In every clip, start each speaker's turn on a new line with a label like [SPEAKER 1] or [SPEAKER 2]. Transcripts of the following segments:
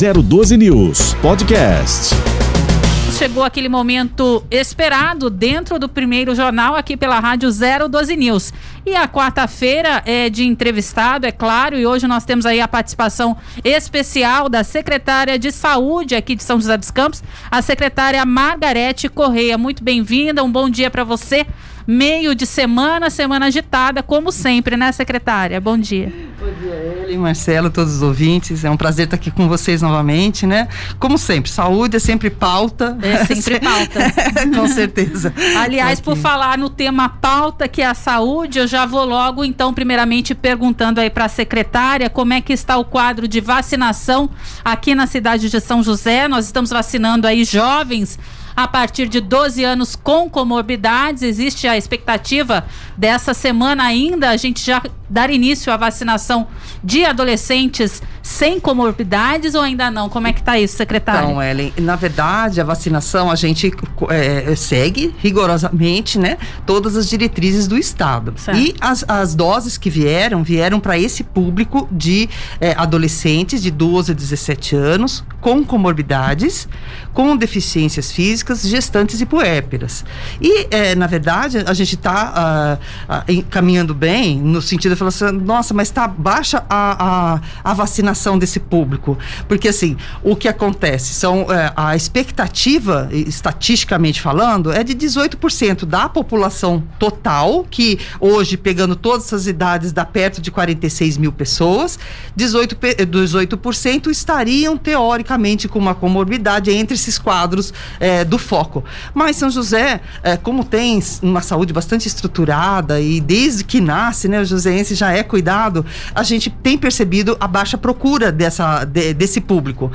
[SPEAKER 1] 012 News Podcast.
[SPEAKER 2] Chegou aquele momento esperado dentro do primeiro jornal aqui pela Rádio 012 News. E a quarta-feira é de entrevistado, é claro, e hoje nós temos aí a participação especial da secretária de Saúde aqui de São José dos Campos, a secretária Margarete Correia. Muito bem-vinda, um bom dia para você meio de semana, semana agitada, como sempre, né, secretária? Bom dia.
[SPEAKER 3] Bom dia, Ellen, Marcelo, todos os ouvintes. É um prazer estar aqui com vocês novamente, né? Como sempre, saúde é sempre pauta.
[SPEAKER 2] É sempre pauta.
[SPEAKER 3] com certeza.
[SPEAKER 2] Aliás, por falar no tema pauta, que é a saúde, eu já vou logo, então, primeiramente perguntando aí para a secretária como é que está o quadro de vacinação aqui na cidade de São José. Nós estamos vacinando aí jovens a partir de 12 anos com comorbidades. Existe a expectativa dessa semana ainda a gente já dar início à vacinação de adolescentes sem comorbidades ou ainda não? Como é que está isso, secretário?
[SPEAKER 3] Então, Ellen, na verdade, a vacinação a gente é, segue rigorosamente, né, todas as diretrizes do Estado. Certo. E as, as doses que vieram, vieram para esse público de é, adolescentes de 12 a 17 anos com comorbidades, com deficiências físicas, gestantes e puérperas. E, é, na verdade, a gente está uh, uh, caminhando bem no sentido de falar assim, nossa, mas está baixa a, a, a, vacinação desse público. Porque, assim, o que acontece? São, é, a expectativa, estatisticamente falando, é de 18% da população total, que hoje, pegando todas essas idades, dá perto de 46 mil pessoas, 18%, 18 estariam, teoricamente, com uma comorbidade entre esses quadros é, do foco. Mas São José, é, como tem uma saúde bastante estruturada e desde que nasce, né, o joseense já é cuidado, a gente tem percebido a baixa procura dessa, de, desse público.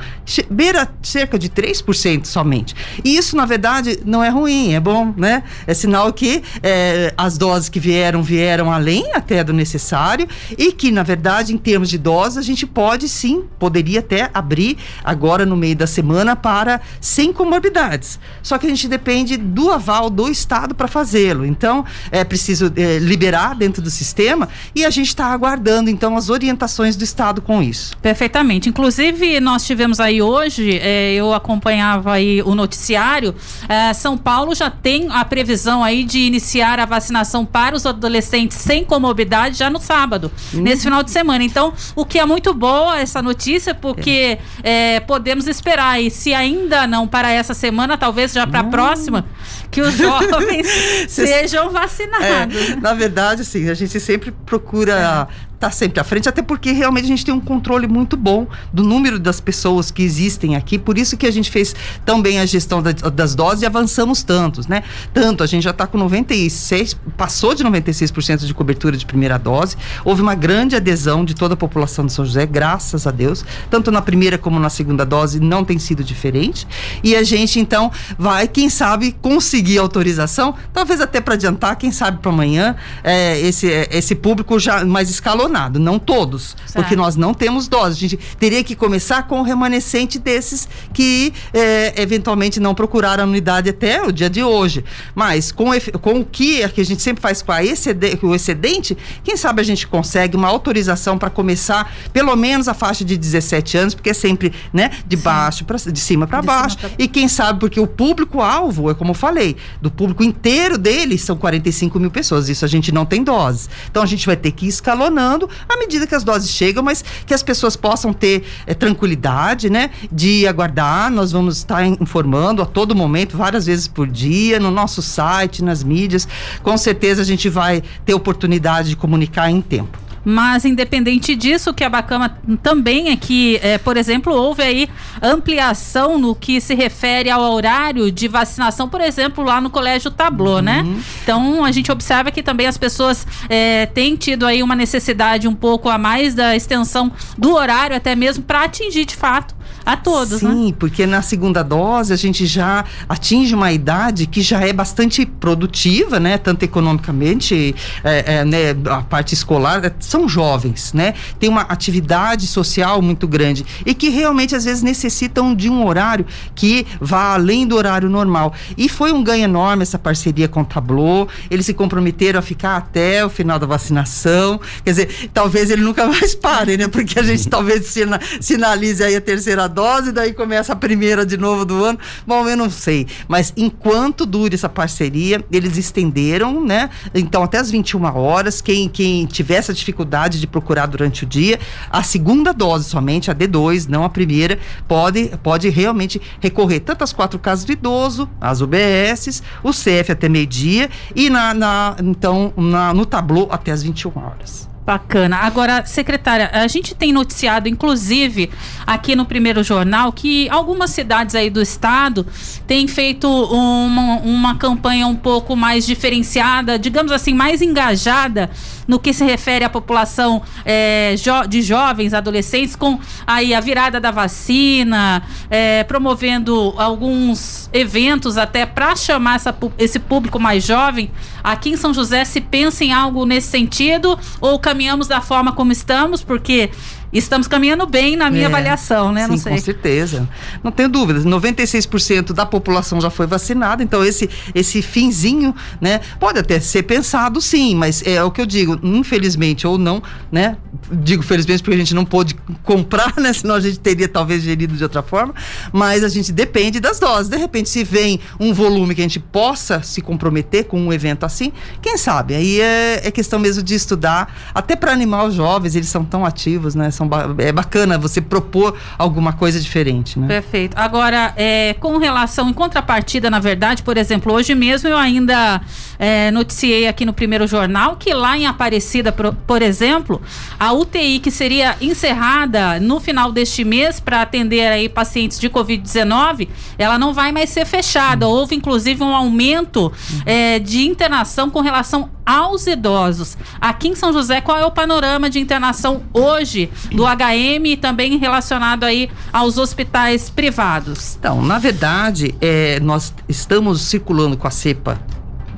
[SPEAKER 3] Beira cerca de 3% somente. E isso, na verdade, não é ruim, é bom, né? É sinal que é, as doses que vieram, vieram além até do necessário e que, na verdade, em termos de doses, a gente pode sim, poderia até abrir agora no meio da semana para sem comorbidades. Só que a gente depende do aval do Estado para fazê-lo. Então, é preciso é, liberar dentro do sistema e a gente está aguardando, então, as orientações do Estado com isso.
[SPEAKER 2] Perfeitamente. Inclusive, nós tivemos aí hoje, é, eu acompanhava aí o noticiário, é, São Paulo já tem a previsão aí de iniciar a vacinação para os adolescentes sem comorbidade já no sábado, hum. nesse final de semana. Então, o que é muito boa essa notícia, porque é. podemos esperar aí, se ainda não para essa semana, talvez já para a próxima, que os jovens sejam vacinados.
[SPEAKER 3] É, na verdade, sim, a gente sempre procura é está sempre à frente, até porque realmente a gente tem um controle muito bom do número das pessoas que existem aqui, por isso que a gente fez tão bem a gestão da, das doses e avançamos tantos, né? Tanto, a gente já está com 96, passou de 96% de cobertura de primeira dose, houve uma grande adesão de toda a população de São José, graças a Deus, tanto na primeira como na segunda dose não tem sido diferente, e a gente então vai, quem sabe, conseguir autorização, talvez até para adiantar, quem sabe para amanhã, é, esse, esse público já mais escalonado não todos, certo. porque nós não temos doses. A gente teria que começar com o remanescente desses que é, eventualmente não procuraram a unidade até o dia de hoje. Mas com, com o que, a gente sempre faz com a excedente, o excedente, quem sabe a gente consegue uma autorização para começar pelo menos a faixa de 17 anos, porque é sempre né, de baixo para de cima para baixo. Pra... E quem sabe, porque o público-alvo, é como eu falei, do público inteiro dele são 45 mil pessoas. Isso a gente não tem doses. Então a gente vai ter que ir escalonando à medida que as doses chegam, mas que as pessoas possam ter é, tranquilidade, né? De aguardar. Nós vamos estar informando a todo momento, várias vezes por dia, no nosso site, nas mídias. Com certeza a gente vai ter oportunidade de comunicar em tempo.
[SPEAKER 2] Mas, independente disso, o que é bacana também é que, é, por exemplo, houve aí ampliação no que se refere ao horário de vacinação, por exemplo, lá no Colégio Tablô, né? uhum. né? Então, a gente observa que também as pessoas é, têm tido aí uma necessidade um pouco a mais da extensão do horário, até mesmo para atingir de fato a todos,
[SPEAKER 3] né? Sim, né? porque na segunda dose a gente já atinge uma idade que já é bastante produtiva, né? Tanto economicamente, é, é, né? a parte escolar, é, são jovens, né? Tem uma atividade social muito grande e que realmente às vezes necessitam de um horário que vá além do horário normal. E foi um ganho enorme essa parceria com o Tableau. Eles se comprometeram a ficar até o final da vacinação. Quer dizer, talvez ele nunca mais pare, né? Porque a gente talvez sinalize aí a terceira dose, daí começa a primeira de novo do ano. Bom, eu não sei. Mas enquanto dure essa parceria, eles estenderam, né? Então, até as 21 horas, quem, quem tiver essa dificuldade de procurar durante o dia, a segunda dose somente, a D2, não a primeira, pode, pode realmente recorrer tanto às quatro casas do idoso, às UBSs, o CF até meio-dia e na, na então na, no tablô até as 21 horas.
[SPEAKER 2] Bacana. Agora, secretária, a gente tem noticiado, inclusive, aqui no primeiro jornal, que algumas cidades aí do estado têm feito uma, uma campanha um pouco mais diferenciada, digamos assim, mais engajada no que se refere à população é, jo de jovens, adolescentes, com aí a virada da vacina, é, promovendo alguns eventos até para chamar essa, esse público mais jovem. Aqui em São José se pensa em algo nesse sentido ou caminhamos da forma como estamos, porque estamos caminhando bem na minha é, avaliação, né?
[SPEAKER 3] Sim, Não sei. com certeza. Não tenho dúvidas. 96% da população já foi vacinada, então esse esse finzinho, né, pode até ser pensado sim, mas é o que eu digo, infelizmente ou não, né? Digo felizmente porque a gente não pôde comprar, né, senão a gente teria talvez gerido de outra forma, mas a gente depende das doses. De repente se vem um volume que a gente possa se comprometer com um evento assim, quem sabe? Aí é, é questão mesmo de estudar, até para animar os jovens, eles são tão ativos, né? São é bacana você propor alguma coisa diferente, né?
[SPEAKER 2] Perfeito. Agora, é, com relação, em contrapartida, na verdade, por exemplo, hoje mesmo eu ainda é, noticiei aqui no primeiro jornal que lá em Aparecida, por, por exemplo, a UTI que seria encerrada no final deste mês para atender aí pacientes de Covid-19, ela não vai mais ser fechada. Uhum. Houve, inclusive, um aumento é, de internação com relação aos idosos. Aqui em São José, qual é o panorama de internação hoje do HM e também relacionado aí aos hospitais privados?
[SPEAKER 3] Então, na verdade, é, nós estamos circulando com a cepa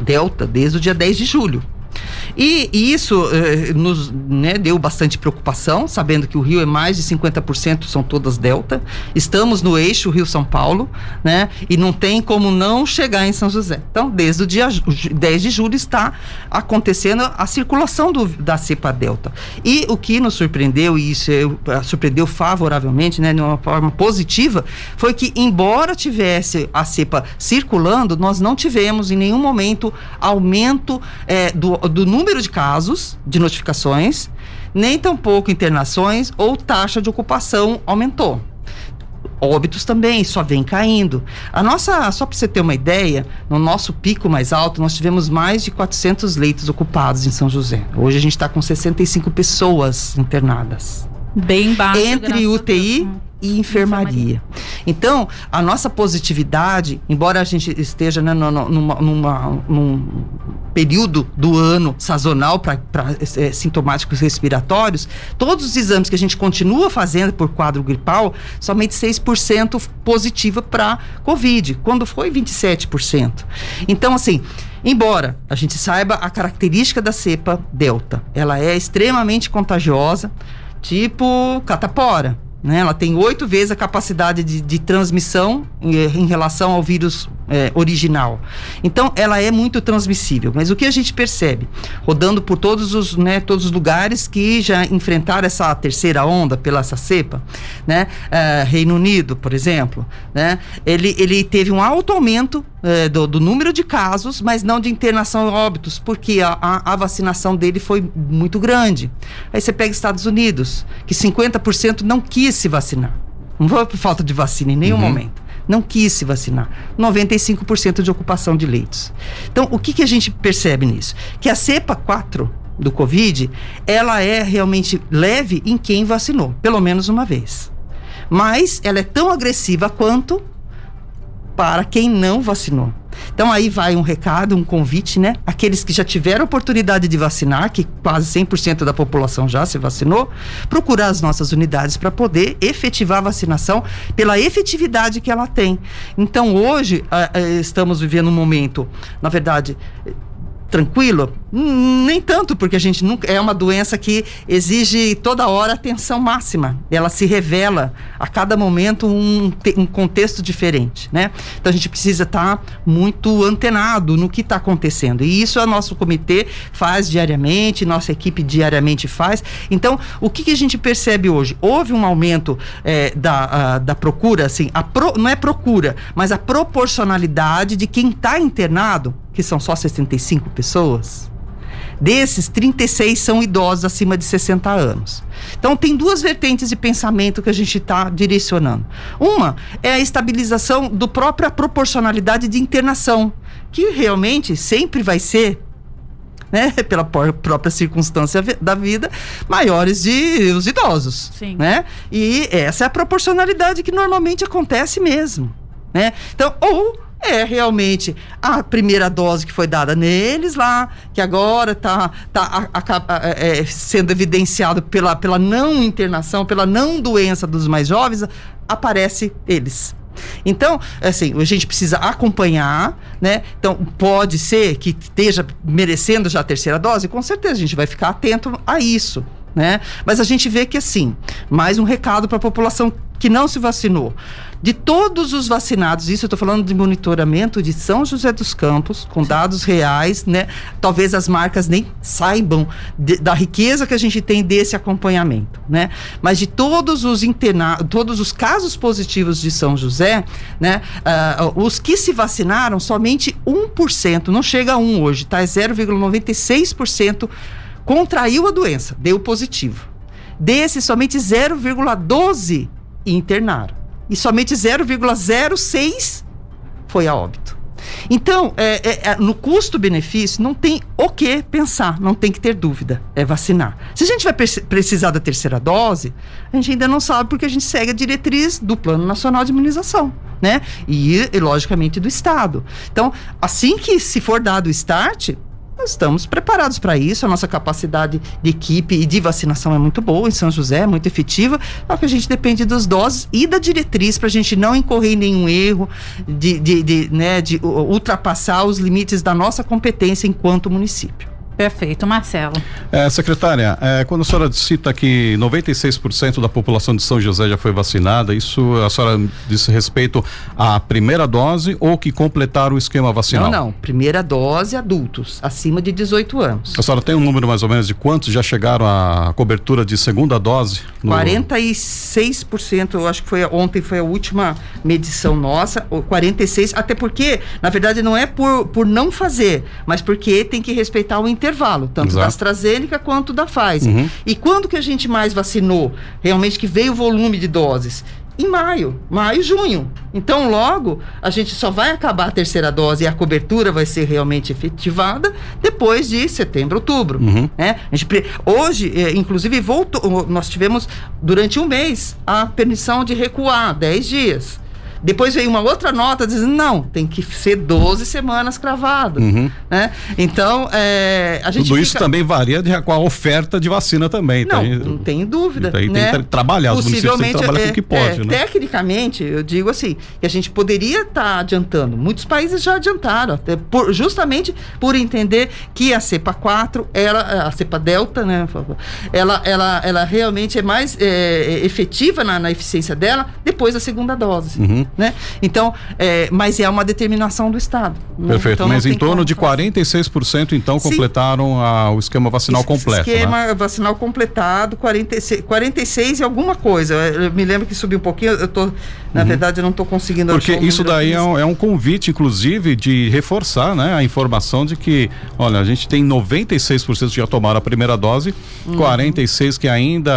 [SPEAKER 3] Delta desde o dia 10 de julho. E, e isso eh, nos né, deu bastante preocupação, sabendo que o Rio é mais de 50% são todas delta. Estamos no eixo Rio-São Paulo, né? E não tem como não chegar em São José. Então, desde o dia 10 de julho está acontecendo a circulação do, da cepa delta. E o que nos surpreendeu, e isso é, surpreendeu favoravelmente, né, de uma forma positiva, foi que, embora tivesse a cepa circulando, nós não tivemos em nenhum momento aumento é, do, do número de casos de notificações, nem tampouco internações ou taxa de ocupação aumentou. Óbitos também só vem caindo. A nossa, só para você ter uma ideia, no nosso pico mais alto, nós tivemos mais de 400 leitos ocupados em São José. Hoje a gente está com 65 pessoas internadas.
[SPEAKER 2] Bem baixo.
[SPEAKER 3] Entre UTI e enfermaria. Então, a nossa positividade, embora a gente esteja né, numa, numa, num período do ano sazonal para é, sintomáticos respiratórios, todos os exames que a gente continua fazendo por quadro gripal, somente 6% positiva para Covid, quando foi 27%. Então, assim, embora a gente saiba a característica da cepa Delta, ela é extremamente contagiosa, tipo catapora né? Ela tem oito vezes a capacidade de, de transmissão em, em, relação ao vírus é, original. Então, ela é muito transmissível. Mas o que a gente percebe, rodando por todos os, né, todos os lugares que já enfrentaram essa terceira onda pela essa cepa, né? É, Reino Unido, por exemplo, né? ele, ele teve um alto aumento é, do, do, número de casos, mas não de internação e óbitos, porque a, a, a, vacinação dele foi muito grande. Aí você pega Estados Unidos, que 50% não quis se vacinar. Não foi por falta de vacina em nenhum uhum. momento. Não quis se vacinar. 95% de ocupação de leitos. Então, o que, que a gente percebe nisso? Que a cepa 4 do Covid, ela é realmente leve em quem vacinou, pelo menos uma vez. Mas ela é tão agressiva quanto para quem não vacinou. Então aí vai um recado, um convite, né? Aqueles que já tiveram oportunidade de vacinar, que quase 100% da população já se vacinou, procurar as nossas unidades para poder efetivar a vacinação pela efetividade que ela tem. Então hoje estamos vivendo um momento, na verdade, tranquilo? Hum, nem tanto, porque a gente nunca é uma doença que exige toda hora atenção máxima. Ela se revela a cada momento um, um contexto diferente, né? Então a gente precisa estar tá muito antenado no que está acontecendo. E isso o nosso comitê faz diariamente, nossa equipe diariamente faz. Então, o que, que a gente percebe hoje? Houve um aumento é, da, a, da procura, assim, a pro, não é procura, mas a proporcionalidade de quem está internado, que são só 65 pessoas Desses, 36 são idosos acima de 60 anos. Então, tem duas vertentes de pensamento que a gente está direcionando. Uma é a estabilização do própria proporcionalidade de internação, que realmente sempre vai ser né, pela própria circunstância da vida, maiores de os idosos, Sim. né? E essa é a proporcionalidade que normalmente acontece mesmo, né? Então, ou é realmente a primeira dose que foi dada neles lá, que agora está tá, tá é, sendo evidenciado pela, pela não internação, pela não doença dos mais jovens, aparece eles. Então, assim, a gente precisa acompanhar, né? Então, pode ser que esteja merecendo já a terceira dose, com certeza a gente vai ficar atento a isso. Né? Mas a gente vê que assim, mais um recado para a população que não se vacinou. De todos os vacinados, isso eu estou falando de monitoramento de São José dos Campos, com dados reais, né? Talvez as marcas nem saibam de, da riqueza que a gente tem desse acompanhamento, né? Mas de todos os internados, todos os casos positivos de São José, né? Uh, os que se vacinaram, somente 1%, não chega a 1 hoje, tá? É 0,96% contraiu a doença, deu positivo. Desses, somente 0,12 internaram. E somente 0,06 foi a óbito. Então, é, é, é, no custo-benefício, não tem o que pensar, não tem que ter dúvida, é vacinar. Se a gente vai precisar da terceira dose, a gente ainda não sabe porque a gente segue a diretriz do Plano Nacional de Imunização, né? E, e logicamente, do Estado. Então, assim que se for dado o start, nós estamos preparados para isso, a nossa capacidade de equipe e de vacinação é muito boa em São José, é muito efetiva, só que a gente depende das doses e da diretriz para a gente não incorrer em nenhum erro de, de, de, né, de ultrapassar os limites da nossa competência enquanto município.
[SPEAKER 2] Perfeito, Marcelo.
[SPEAKER 4] É, secretária, é, quando a senhora cita que 96% da população de São José já foi vacinada, isso a senhora diz respeito à primeira dose ou que completaram o esquema vacinal?
[SPEAKER 3] Não, não. Primeira dose adultos, acima de 18 anos.
[SPEAKER 4] A senhora tem um número mais ou menos de quantos já chegaram à cobertura de segunda dose?
[SPEAKER 3] No... 46%, eu acho que foi ontem foi a última medição nossa, 46, até porque, na verdade, não é por, por não fazer, mas porque tem que respeitar o intervalo intervalo, tanto Exato. da AstraZeneca quanto da Pfizer. Uhum. E quando que a gente mais vacinou? Realmente que veio o volume de doses? em maio, maio, junho. Então, logo, a gente só vai acabar a terceira dose e a cobertura vai ser realmente efetivada depois de setembro, outubro. Uhum. Né? Gente, hoje, é, inclusive, voltou, nós tivemos durante um mês a permissão de recuar 10 dias. Depois veio uma outra nota dizendo, não, tem que ser 12 semanas cravado. Uhum. Né? Então, é, a gente.
[SPEAKER 4] Tudo fica... isso também varia de, com a oferta de vacina também.
[SPEAKER 3] Não, tem, não tem dúvida.
[SPEAKER 4] Tem, né? tem que trabalhar, os municípios têm que trabalhar é, com o que pode.
[SPEAKER 3] É, né? Tecnicamente, eu digo assim, que a gente poderia estar tá adiantando. Muitos países já adiantaram, até por, justamente por entender que a cepa 4, ela, a cepa delta, né? Ela, ela, ela realmente é mais é, efetiva na, na eficiência dela depois da segunda dose. Uhum né? Então, é, mas é uma determinação do Estado.
[SPEAKER 4] Né? Perfeito, então, mas em torno de 46% então Sim. completaram a, o esquema vacinal Esse, completo.
[SPEAKER 3] Esquema né? vacinal completado, 46, 46 e alguma coisa. Eu me lembro que subiu um pouquinho, eu tô, na uhum. verdade, eu não estou conseguindo
[SPEAKER 4] Porque isso daí é um, é um, convite, inclusive, de reforçar né, a informação de que, olha, a gente tem 96% que já tomaram a primeira dose, uhum. 46% que ainda,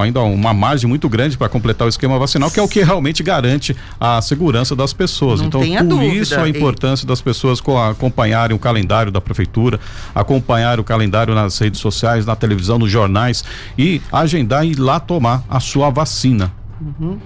[SPEAKER 4] ainda uma margem muito grande para completar o esquema vacinal, que é o que realmente garante a a segurança das pessoas. Não então, por dúvida. isso a importância das pessoas acompanharem o calendário da prefeitura, acompanhar o calendário nas redes sociais, na televisão, nos jornais e agendar e ir lá tomar a sua vacina. Uhum.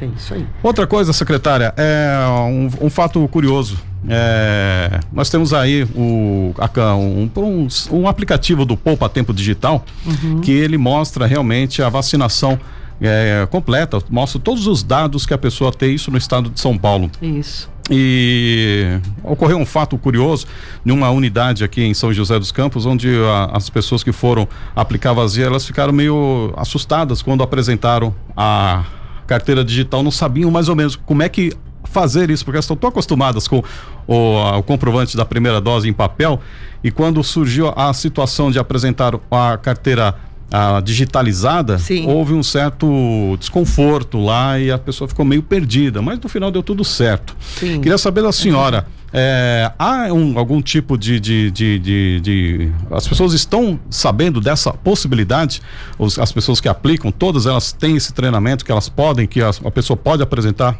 [SPEAKER 4] É isso aí. Outra coisa, secretária, é um, um fato curioso. É, nós temos aí o, um, um, um aplicativo do Poupa Tempo Digital uhum. que ele mostra realmente a vacinação é, completa, mostra todos os dados que a pessoa tem, isso no estado de São Paulo.
[SPEAKER 3] Isso.
[SPEAKER 4] E ocorreu um fato curioso em uma unidade aqui em São José dos Campos, onde a, as pessoas que foram aplicar vazia, elas ficaram meio assustadas quando apresentaram a carteira digital, não sabiam mais ou menos como é que fazer isso, porque elas estão tão acostumadas com o, a, o comprovante da primeira dose em papel, e quando surgiu a situação de apresentar a carteira a digitalizada, Sim. houve um certo desconforto lá e a pessoa ficou meio perdida, mas no final deu tudo certo. Sim. Queria saber da senhora, é, há um, algum tipo de, de, de, de, As pessoas estão sabendo dessa possibilidade? Os, as pessoas que aplicam, todas elas têm esse treinamento que elas podem, que a, a pessoa pode apresentar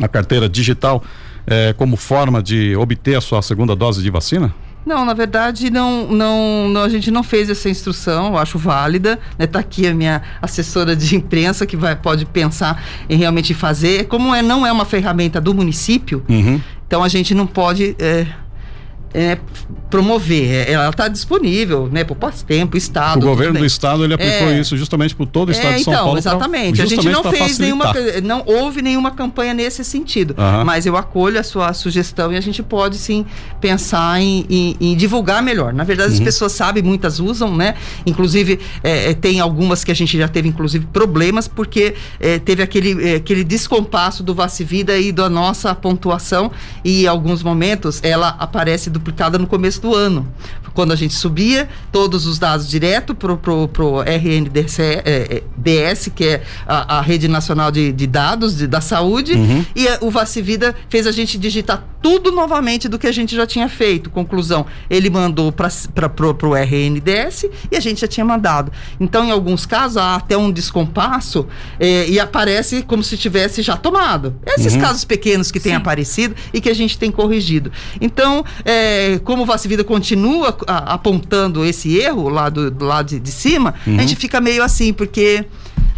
[SPEAKER 4] a carteira digital é, como forma de obter a sua segunda dose de vacina?
[SPEAKER 3] Não, na verdade, não, não, não, a gente não fez essa instrução, eu acho válida. Está né? Tá aqui a minha assessora de imprensa que vai, pode pensar em realmente fazer. Como é, não é uma ferramenta do município, uhum. então a gente não pode. É, é, promover. É, ela está disponível, né, por tempo, Estado.
[SPEAKER 4] O governo do Estado ele aplicou é, isso justamente por todo o Estado é, de São
[SPEAKER 3] então,
[SPEAKER 4] Paulo.
[SPEAKER 3] Exatamente. A gente não fez nenhuma, não houve nenhuma campanha nesse sentido. Uhum. Mas eu acolho a sua sugestão e a gente pode sim pensar em, em, em divulgar melhor. Na verdade, uhum. as pessoas sabem, muitas usam, né? Inclusive é, é, tem algumas que a gente já teve inclusive problemas porque teve aquele aquele descompasso do Vacivida e da nossa pontuação e em alguns momentos ela aparece duplicada no começo do ano. Quando a gente subia todos os dados direto para o RNDS, é, é, DS, que é a, a Rede Nacional de, de Dados de, da Saúde, uhum. e a, o Vacivida fez a gente digitar tudo novamente do que a gente já tinha feito. Conclusão, ele mandou para o RNDS e a gente já tinha mandado. Então, em alguns casos, há até um descompasso é, e aparece como se tivesse já tomado. Esses uhum. casos pequenos que têm aparecido e que a gente tem corrigido. Então, é, como o Vacivida continua a, apontando esse erro lá do, do lado de, de cima, uhum. a gente fica meio assim, porque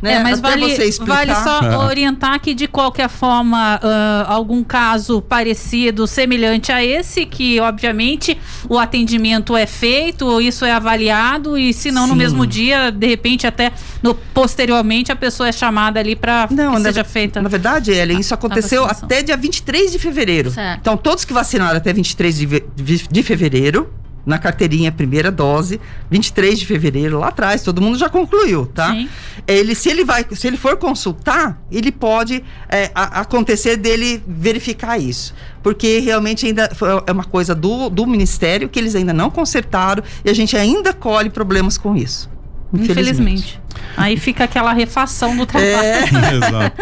[SPEAKER 3] né?
[SPEAKER 2] É, mas vale, vale só é. orientar que, de qualquer forma, uh, algum caso parecido, semelhante a esse, que obviamente o atendimento é feito, isso é avaliado, e se não Sim. no mesmo dia, de repente, até no, posteriormente, a pessoa é chamada ali para que na, seja feita.
[SPEAKER 3] Na verdade, Ellen, isso aconteceu até dia 23 de fevereiro. Certo. Então, todos que vacinaram até 23 de, de, de fevereiro na carteirinha primeira dose, 23 de fevereiro, lá atrás, todo mundo já concluiu, tá? Sim. Ele, se ele vai, se ele for consultar, ele pode é, a, acontecer dele verificar isso. Porque realmente ainda é uma coisa do, do Ministério que eles ainda não consertaram e a gente ainda colhe problemas com isso.
[SPEAKER 2] Infelizmente. infelizmente. Aí fica aquela refação do trabalho. É. Exato.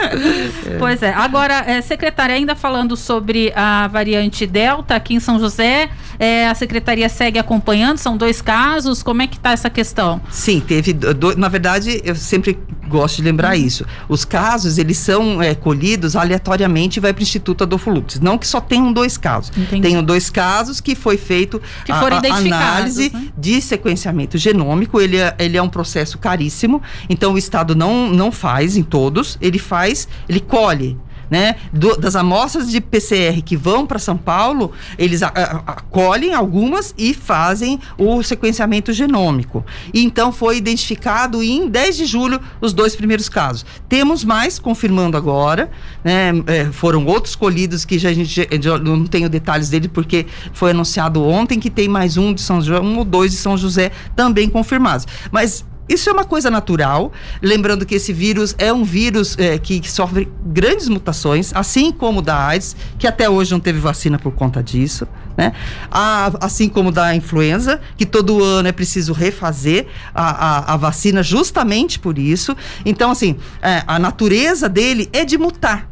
[SPEAKER 2] Pois é. Agora, é, secretária, ainda falando sobre a variante Delta aqui em São José, é, a secretaria segue acompanhando, são dois casos, como é que está essa questão?
[SPEAKER 3] Sim, teve, do, na verdade, eu sempre gosto de lembrar uhum. isso. Os casos, eles são é, colhidos aleatoriamente e vai para o Instituto Adolfo Lutz. Não que só tenham dois casos. Entendi. Tenham dois casos que foi feito
[SPEAKER 2] que a, a
[SPEAKER 3] análise
[SPEAKER 2] né?
[SPEAKER 3] de sequenciamento genômico. Ele é, ele é um processo caríssimo, então o Estado não, não faz em todos, ele faz, ele colhe né, do, das amostras de PCR que vão para São Paulo, eles acolhem algumas e fazem o sequenciamento genômico. E então foi identificado em 10 de julho os dois primeiros casos. Temos mais confirmando agora, né, é, foram outros colhidos que já a gente já não tenho detalhes dele porque foi anunciado ontem que tem mais um de São João, um ou dois de São José também confirmados. Mas isso é uma coisa natural, lembrando que esse vírus é um vírus é, que, que, sofre grandes mutações, assim como o da AIDS, que até hoje não teve vacina por conta disso, né? A, assim como da influenza, que todo ano é preciso refazer a, a, a vacina justamente por isso. Então, assim, é, a natureza dele é de mutar.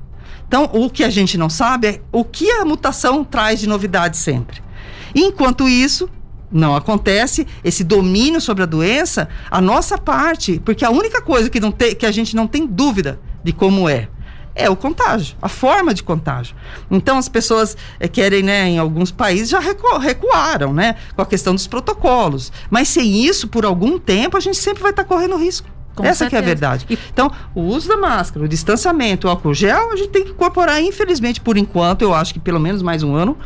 [SPEAKER 3] Então, o que a gente não sabe é o que a mutação traz de novidade sempre. Enquanto isso, não acontece esse domínio sobre a doença, a nossa parte, porque a única coisa que, não tem, que a gente não tem dúvida de como é, é o contágio, a forma de contágio. Então as pessoas é, querem, né, em alguns países já recu recuaram, né, com a questão dos protocolos. Mas sem isso, por algum tempo, a gente sempre vai estar tá correndo risco. Com Essa é a verdade. Então, o uso da máscara, o distanciamento, o álcool gel, a gente tem que incorporar, infelizmente, por enquanto, eu acho que pelo menos mais um ano,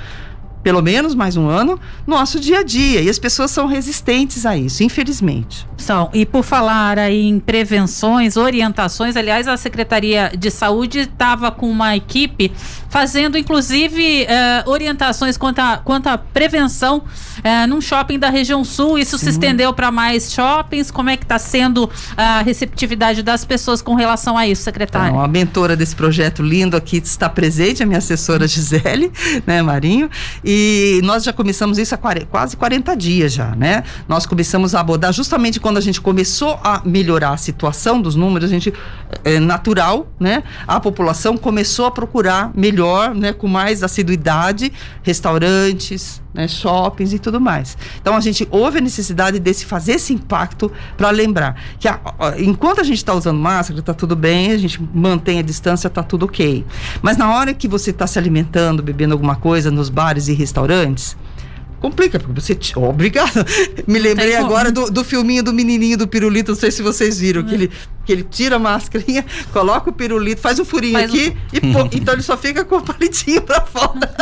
[SPEAKER 3] pelo menos mais um ano, nosso dia a dia. E as pessoas são resistentes a isso, infelizmente.
[SPEAKER 2] São. E por falar aí em prevenções, orientações, aliás, a Secretaria de Saúde estava com uma equipe fazendo, inclusive, eh, orientações quanto à, quanto à prevenção eh, num shopping da região sul. Isso Sim. se estendeu para mais shoppings. Como é que está sendo a receptividade das pessoas com relação a isso, secretária? Então,
[SPEAKER 3] a mentora desse projeto lindo aqui está presente, a minha assessora Gisele, né, Marinho. E nós já começamos isso há quase 40 dias já, né? Nós começamos a abordar justamente quando a gente começou a melhorar a situação dos números, a gente é natural, né? A população começou a procurar melhor, né, com mais assiduidade, restaurantes, né, shoppings e tudo mais. Então a gente houve a necessidade de se fazer esse impacto para lembrar que a, enquanto a gente está usando máscara, está tudo bem, a gente mantém a distância, está tudo ok. Mas na hora que você está se alimentando, bebendo alguma coisa nos bares e restaurantes, complica, porque você. Oh, obrigado. Me lembrei agora do, do filminho do menininho do pirulito, não sei se vocês viram, que, ele, que ele tira a máscarinha, coloca o pirulito, faz um furinho faz aqui um... e pô, então ele só fica com o palitinho pra fora.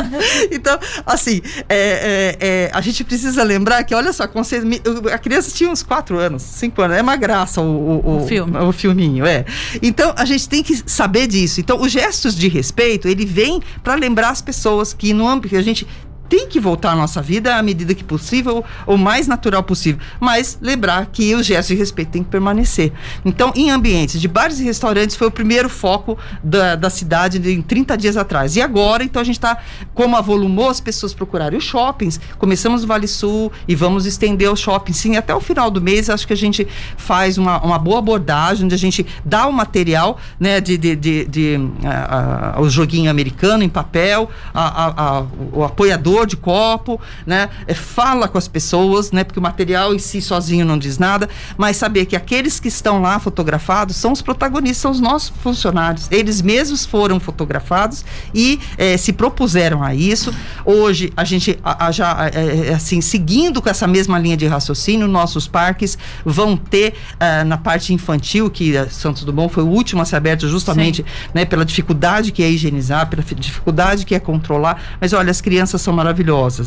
[SPEAKER 3] então, assim, é, é, é, a gente precisa lembrar que, olha só, a criança tinha uns 4 anos, 5 anos, é uma graça o, o, o, filme. o filminho, é. Então, a gente tem que saber disso. Então, os gestos de respeito, ele vem para lembrar as pessoas que no âmbito que a gente tem que voltar à nossa vida à medida que possível, o mais natural possível. Mas lembrar que os gestos de respeito têm que permanecer. Então, em ambientes de bares e restaurantes, foi o primeiro foco da, da cidade em 30 dias atrás. E agora, então, a gente está, como avolumou as pessoas procurarem os shoppings, começamos no Vale Sul e vamos estender o shopping. Sim, até o final do mês, acho que a gente faz uma, uma boa abordagem, onde a gente dá o material, né, de, de, de, de uh, uh, o joguinho americano em papel, a, a, o apoiador de copo, né? É, fala com as pessoas, né? Porque o material em si sozinho não diz nada, mas saber que aqueles que estão lá fotografados são os protagonistas, são os nossos funcionários. Eles mesmos foram fotografados e é, se propuseram a isso. Hoje a gente a, a já é, é, assim seguindo com essa mesma linha de raciocínio, nossos parques vão ter uh, na parte infantil que Santos Dumont foi o último a ser aberto justamente, né? Pela dificuldade que é higienizar, pela dificuldade que é controlar. Mas olha, as crianças são maravilhosas.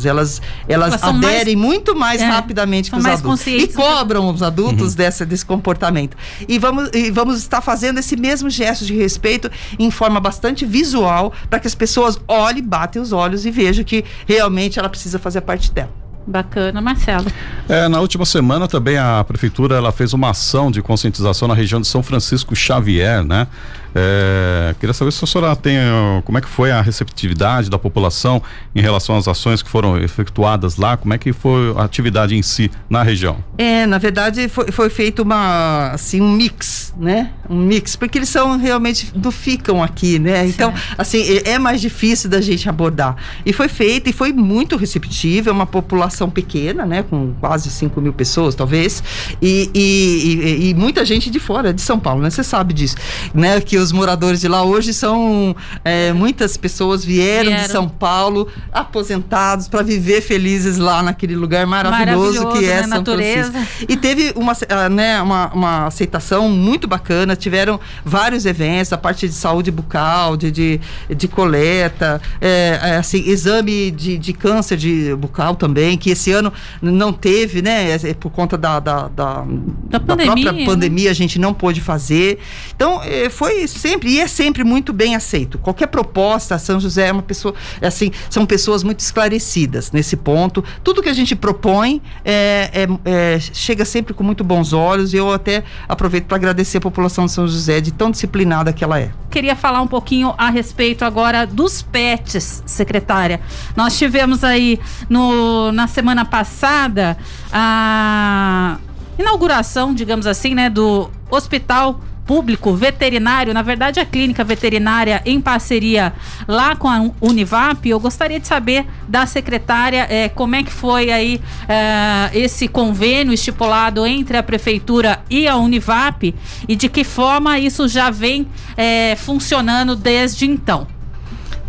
[SPEAKER 3] Elas, elas, elas aderem mais, muito mais é, rapidamente que os adultos. E cobram os adultos uhum. dessa, desse comportamento. E vamos, e vamos estar fazendo esse mesmo gesto de respeito em forma bastante visual, para que as pessoas olhem, batem os olhos e vejam que realmente ela precisa fazer parte dela.
[SPEAKER 2] Bacana, Marcelo.
[SPEAKER 4] É, na última semana também a prefeitura ela fez uma ação de conscientização na região de São Francisco Xavier, né? É, queria saber se a senhora tem como é que foi a receptividade da população em relação às ações que foram efetuadas lá, como é que foi a atividade em si na região?
[SPEAKER 3] É, na verdade foi, foi feito uma assim um mix, né? Um mix, porque eles são realmente do ficam aqui, né? Então, assim, é, é mais difícil da gente abordar. E foi feito e foi muito receptivo, é uma população pequena, né? Com quase 5 mil pessoas, talvez, e, e, e, e muita gente de fora, de São Paulo, né? Você sabe disso, né? Que os moradores de lá hoje são é, muitas pessoas vieram, vieram, de São Paulo, aposentados para viver felizes lá naquele lugar maravilhoso, maravilhoso que é né? São Natureza. Francisco. E teve uma, ah, né, uma, uma aceitação muito bacana. Tiveram vários eventos, a parte de saúde bucal, de, de, de coleta, é, é, assim, exame de, de câncer de bucal também, que esse ano não teve, né? É, por conta da, da, da, da, da pandemia, própria pandemia, né? a gente não pôde fazer. Então, é, foi sempre, e é sempre muito bem aceito. Qualquer proposta, São José é uma pessoa, assim, são pessoas muito esclarecidas nesse ponto. Tudo que a gente propõe é, é, é chega sempre com muito bons olhos e eu até aproveito para agradecer a população de São José de tão disciplinada que ela é.
[SPEAKER 2] Queria falar um pouquinho a respeito agora dos pets, secretária. Nós tivemos aí no, na semana passada a inauguração, digamos assim, né, do hospital público veterinário, na verdade a clínica veterinária em parceria lá com a Univap, eu gostaria de saber da secretária é, como é que foi aí é, esse convênio estipulado entre a prefeitura e a Univap e de que forma isso já vem é, funcionando desde então.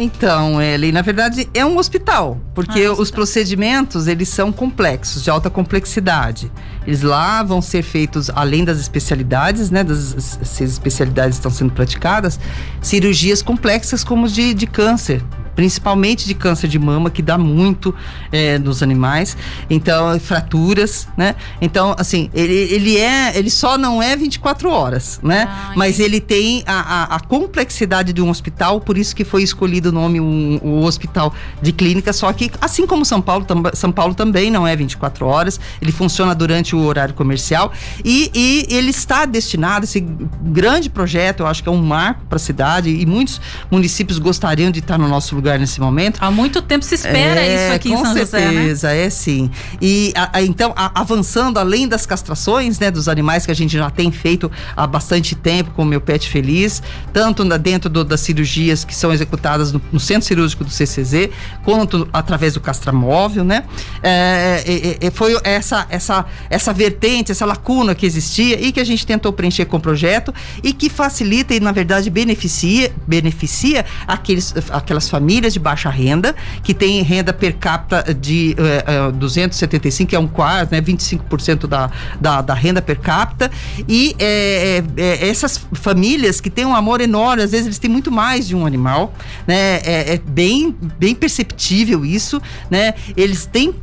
[SPEAKER 3] Então, Ellen, na verdade é um hospital, porque ah, os procedimentos eles são complexos, de alta complexidade. Eles lá vão ser feitos, além das especialidades, né, das seis especialidades estão sendo praticadas, cirurgias complexas como de, de câncer, principalmente de câncer de mama, que dá muito é, nos animais. Então, fraturas, né? Então, assim, ele, ele é, ele só não é 24 horas, né? Ah, Mas ele tem a, a, a, complexidade de um hospital, por isso que foi escolhido o nome um, o hospital de clínica, só que assim como São Paulo, tam, São Paulo também não é 24 horas, ele funciona durante o horário comercial e, e ele está destinado, esse grande projeto, eu acho que é um marco para a cidade e muitos municípios gostariam de estar no nosso lugar nesse momento.
[SPEAKER 2] Há muito tempo se espera é, isso aqui em São
[SPEAKER 3] certeza,
[SPEAKER 2] José,
[SPEAKER 3] né? é sim. E a, a, então, a, avançando além das castrações, né, dos animais que a gente já tem feito há bastante tempo com o meu pet feliz, tanto na, dentro do, das cirurgias que são executadas no, no, centro cirúrgico do CCZ, quanto através do castramóvel, né? É, é, é, foi essa, essa, essa vertente, essa lacuna que existia e que a gente tentou preencher com o projeto e que facilita e, na verdade, beneficia, beneficia aqueles, aquelas famílias de baixa renda, que têm renda per capita de uh, uh, 275, que é um quarto, né? 25% da, da, da, renda per capita. E é, essas famílias que têm um amor enorme, às vezes eles têm muito mais de um animal, né? É, é bem, bem perceptível isso, né? Eles têm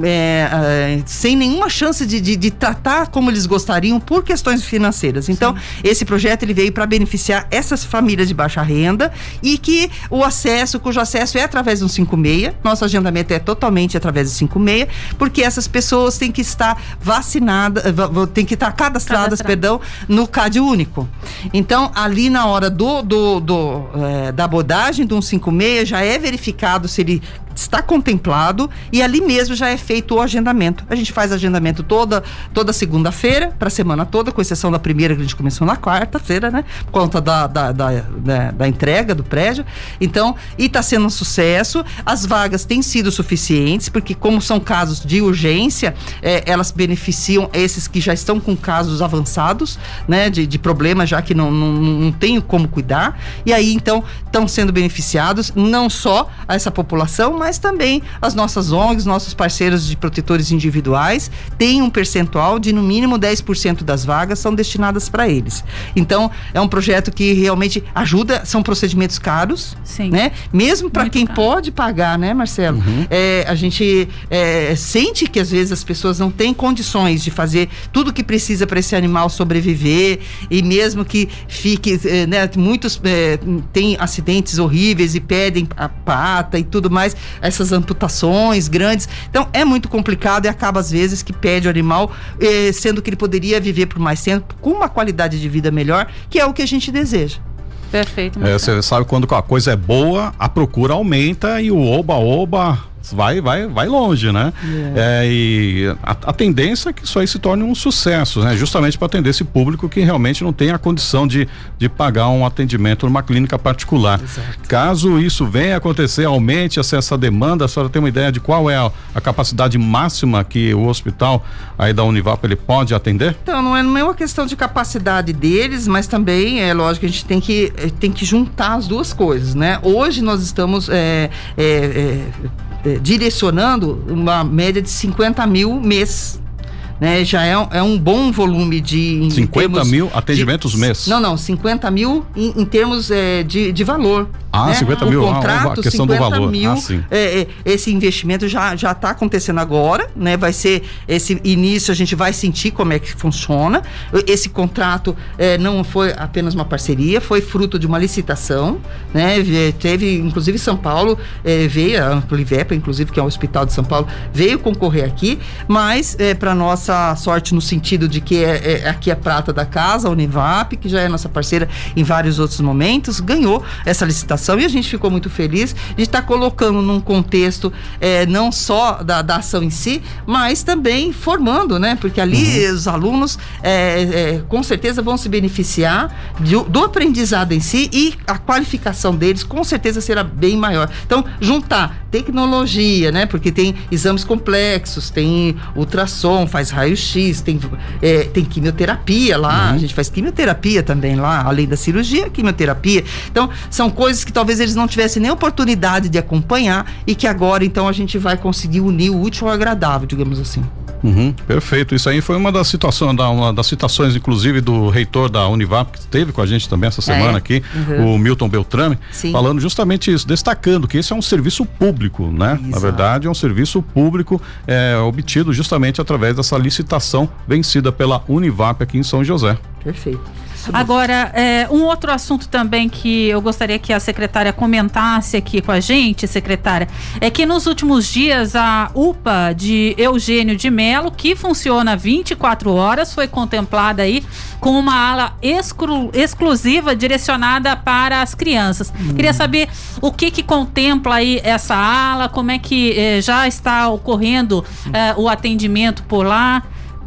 [SPEAKER 3] é, é, sem nenhuma chance de, de, de, tratar como eles gostariam por questões financeiras. Então, Sim. esse projeto ele veio para beneficiar essas famílias de baixa renda e que o acesso, cujo acesso é através do 56, nosso agendamento é totalmente através do 56, porque essas pessoas têm que estar vacinadas, têm que estar cadastradas, perdão, no CAD único. Então, ali na hora do, do, do é, da abordagem do 156, já é verificado se ele está contemplado e ali mesmo já é feito o agendamento. A gente faz agendamento toda toda segunda-feira, para a semana toda, com exceção da primeira que a gente começou na quarta-feira, né? Por conta da, da, da, da, da entrega do prédio. Então, e está sendo um sucesso. As vagas têm sido suficientes, porque como são casos de urgência, é, elas beneficiam esses que já estão com casos avançados, né? De, de problemas já que não, não, não tem como cuidar. E aí, então, estão sendo beneficiados não só essa população, mas também as nossas ONGs, nossos parceiros de protetores individuais, têm um percentual de no mínimo 10% das vagas são destinadas para eles. Então, é um projeto que realmente ajuda, são procedimentos caros, Sim. né? Mesmo para quem caro. pode pagar, né, Marcelo? Uhum. É, a gente é, sente que às vezes as pessoas não têm condições de fazer tudo o que precisa para esse animal sobreviver e mesmo que fique, é, né, muitos é, têm acidentes horríveis e perdem a pata e tudo mais essas amputações grandes. Então é muito complicado e acaba às vezes que perde o animal, eh, sendo que ele poderia viver por mais tempo com uma qualidade de vida melhor, que é o que a gente deseja.
[SPEAKER 2] Perfeito.
[SPEAKER 4] É, você sabe quando a coisa é boa, a procura aumenta e o oba-oba vai, vai, vai longe, né? Yeah. É, e a, a, tendência é que isso aí se torne um sucesso, né? Justamente para atender esse público que realmente não tem a condição de, de pagar um atendimento numa clínica particular. Exato. Caso isso venha a acontecer, aumente essa demanda, a senhora tem uma ideia de qual é a, a, capacidade máxima que o hospital aí da Univap ele pode atender?
[SPEAKER 3] Então, não é, uma questão de capacidade deles, mas também é lógico que a gente tem que, eh, tem que juntar as duas coisas, né? Hoje nós estamos é, é, é, direcionando uma média de 50 mil mês né? Já é, é um bom volume de.
[SPEAKER 4] 50 mil atendimentos mês?
[SPEAKER 3] Não, não, 50 mil em, em termos é, de, de valor.
[SPEAKER 4] Ah, né? 50
[SPEAKER 3] o
[SPEAKER 4] mil,
[SPEAKER 3] contrato,
[SPEAKER 4] ah, a questão do valor.
[SPEAKER 3] Mil, ah, é, é, esse investimento já já está acontecendo agora, né? Vai ser esse início, a gente vai sentir como é que funciona. Esse contrato é, não foi apenas uma parceria, foi fruto de uma licitação, né? Teve, inclusive, São Paulo é, veio, a Polivepa, inclusive, que é o Hospital de São Paulo, veio concorrer aqui, mas é, para nossa sorte no sentido de que é, é, aqui é prata da casa, a Univap, que já é nossa parceira em vários outros momentos, ganhou essa licitação e a gente ficou muito feliz de estar colocando num contexto é, não só da, da, ação em si, mas também formando, né? Porque ali uhum. os alunos é, é, com certeza vão se beneficiar de, do aprendizado em si e a qualificação deles com certeza será bem maior. Então, juntar tecnologia, né? Porque tem exames complexos, tem ultrassom, faz raio-x, tem, é, tem quimioterapia lá, uhum. a gente faz quimioterapia também lá, além da cirurgia, quimioterapia. Então, são coisas que que talvez eles não tivessem nem oportunidade de acompanhar e que agora então a gente vai conseguir unir o útil ao agradável, digamos assim.
[SPEAKER 4] Uhum, perfeito. Isso aí foi uma das situações, uma das citações, inclusive, do reitor da Univap, que esteve com a gente também essa ah, semana é? aqui, uhum. o Milton Beltrame, Sim. falando justamente isso, destacando que esse é um serviço público, né? Exato. Na verdade, é um serviço público é, obtido justamente através dessa licitação vencida pela Univap aqui em São José.
[SPEAKER 3] Perfeito.
[SPEAKER 2] Agora, é, um outro assunto também que eu gostaria que a secretária comentasse aqui com a gente, secretária, é que nos últimos dias a UPA de Eugênio de Melo, que funciona 24 horas, foi contemplada aí com uma ala exclu exclusiva direcionada para as crianças. Hum. Queria saber o que que contempla aí essa ala, como é que eh, já está ocorrendo eh, o atendimento por lá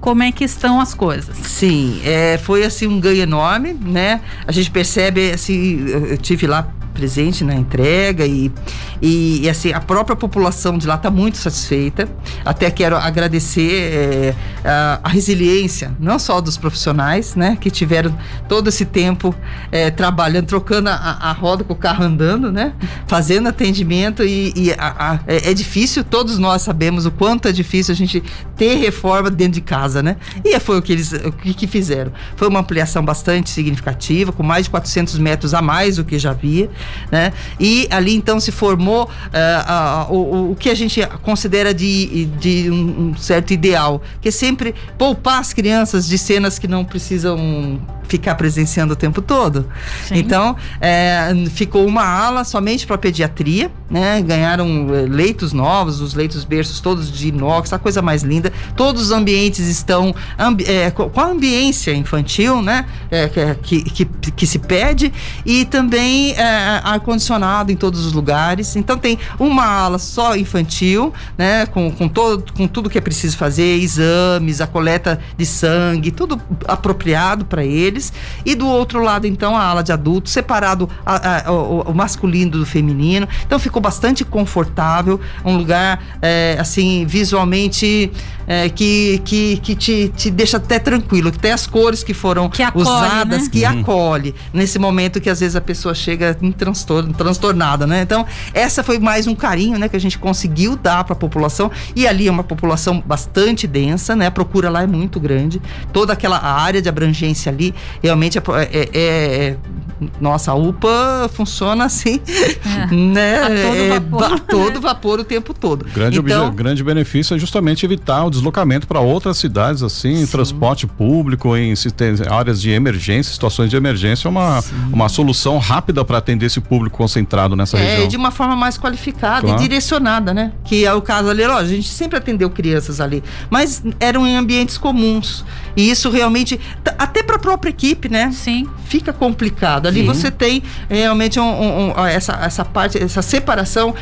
[SPEAKER 2] como é que estão as coisas.
[SPEAKER 3] Sim, é, foi assim um ganho enorme, né? A gente percebe, assim, eu tive lá presente na entrega e, e, e, assim, a própria população de lá está muito satisfeita. Até quero agradecer é, a, a, resiliência, não só dos profissionais, né, que tiveram todo esse tempo é, trabalhando, trocando a, a, roda com o carro andando, né, fazendo atendimento e, e a, é, é, difícil, todos nós sabemos o quanto é difícil a gente ter reforma dentro de casa, né? E foi o que eles o que, fizeram. Foi uma ampliação bastante significativa, com mais de 400 metros a mais do que já havia né? E ali então se formou uh, uh, o, o que a gente considera de, de um, um certo ideal, que é sempre poupar as crianças de cenas que não precisam ficar presenciando o tempo todo. Sim. Então, é, ficou uma ala somente para pediatria, né? Ganharam é, leitos novos, os leitos berços todos de inox, a coisa mais linda. Todos os ambientes estão ambi é, com a ambiência infantil, né? É, que, que, que, se pede e também é, ar-condicionado em todos os lugares. Então, tem uma ala só infantil, né? Com, com, todo, com tudo que é preciso fazer, exames, a coleta de sangue, tudo apropriado para ele deles, e do outro lado, então, a ala de adultos, separado a, a, o, o, masculino do feminino. Então ficou bastante confortável, um lugar é, assim, visualmente é, que, que, que te, te deixa até tranquilo, que tem as cores que foram que acolhe, usadas, né? que uhum. acolhe, nesse momento que às vezes a pessoa chega em transtorno, transtornada, né? Então, essa foi mais um carinho, né, que a gente conseguiu dar para a população, e ali é uma população bastante densa, né? A procura lá é muito grande, toda aquela área de abrangência ali realmente é, é, é, é nossa, a UPA funciona assim, é. né? A todo, é, vapor. a todo vapor o tempo todo.
[SPEAKER 4] Grande, então, grande benefício é justamente evitar o deslocamento para outras cidades, assim, sim. transporte público, em áreas de emergência, situações de emergência, é uma, uma solução rápida para atender esse público concentrado nessa é, região.
[SPEAKER 3] de uma forma mais qualificada claro. e direcionada, né? Que é o caso ali, ó, a gente sempre atendeu crianças ali, mas eram em ambientes comuns. E isso realmente, até para a própria equipe, né?
[SPEAKER 2] Sim.
[SPEAKER 3] Fica complicado. Ali Sim. você tem realmente um, um, um, essa, essa parte, essa separação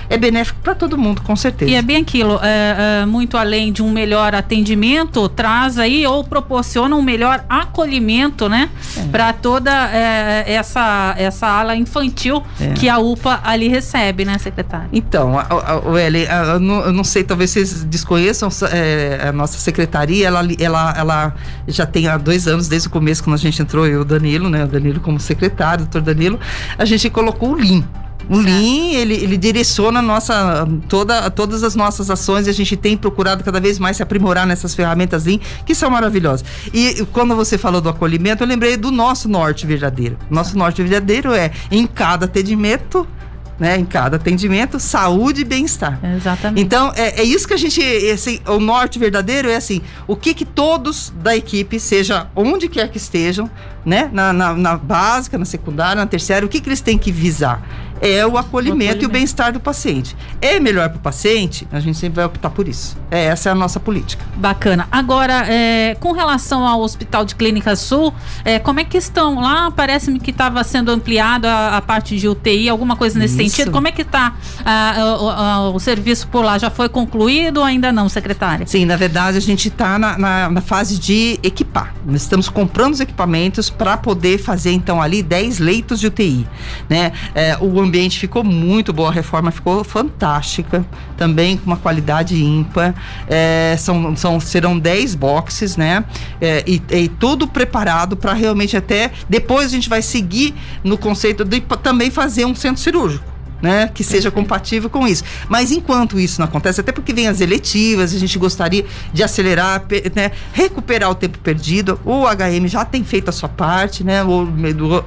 [SPEAKER 3] é benéfico para todo mundo, com certeza.
[SPEAKER 2] E é bem aquilo, é, é, muito além de um melhor atendimento, traz aí ou proporciona um melhor acolhimento, né? É. Para toda é, essa, essa ala infantil é. que a UPA ali recebe, né, secretário?
[SPEAKER 3] Então, a, a, eu, não, sei, talvez vocês desconheçam, é, a nossa secretaria, ela, ela, ela já tem há dois anos, desde o começo, quando a gente entrou, eu e o Danilo, né? O Danilo como secretário, o doutor Danilo, a gente colocou o Lean. O Lean, ele, ele direciona nossa, toda, todas as nossas ações e a gente tem procurado cada vez mais se aprimorar nessas ferramentas Lean, que são maravilhosas. E quando você falou do acolhimento, eu lembrei do nosso norte verdadeiro. Nosso norte verdadeiro é, em cada atendimento, né, em cada atendimento, saúde e bem-estar.
[SPEAKER 2] Exatamente.
[SPEAKER 3] Então, é, é, isso que a gente, assim, o norte verdadeiro é assim, o que que todos da equipe, seja onde quer que estejam, né, na, na, na básica, na secundária, na terciária, o que que eles têm que visar? É o acolhimento, o acolhimento. e o bem-estar do paciente. É melhor para o paciente? A gente sempre vai optar por isso. É, essa é a nossa política.
[SPEAKER 2] Bacana. Agora, é, com relação ao Hospital de Clínica Sul, é, como é que estão lá? Parece-me que estava sendo ampliado a, a, parte de UTI, alguma coisa nesse isso. sentido. Como é que está o, o, serviço por lá? Já foi concluído ou ainda não, secretária?
[SPEAKER 3] Sim, na verdade, a gente está na, na, na, fase de equipar. Nós estamos comprando os equipamentos para poder fazer, então, ali 10 leitos de UTI. Né? É, o ambiente ficou muito boa, a reforma ficou fantástica, também com uma qualidade ímpar. É, são, são, serão 10 boxes, né? É, e, e, tudo preparado para realmente até. Depois a gente vai seguir no conceito de também fazer um centro cirúrgico né, que seja compatível com isso. Mas enquanto isso não acontece, até porque vem as eletivas, a gente gostaria de acelerar, né, recuperar o tempo perdido. O HM já tem feito a sua parte, né? O,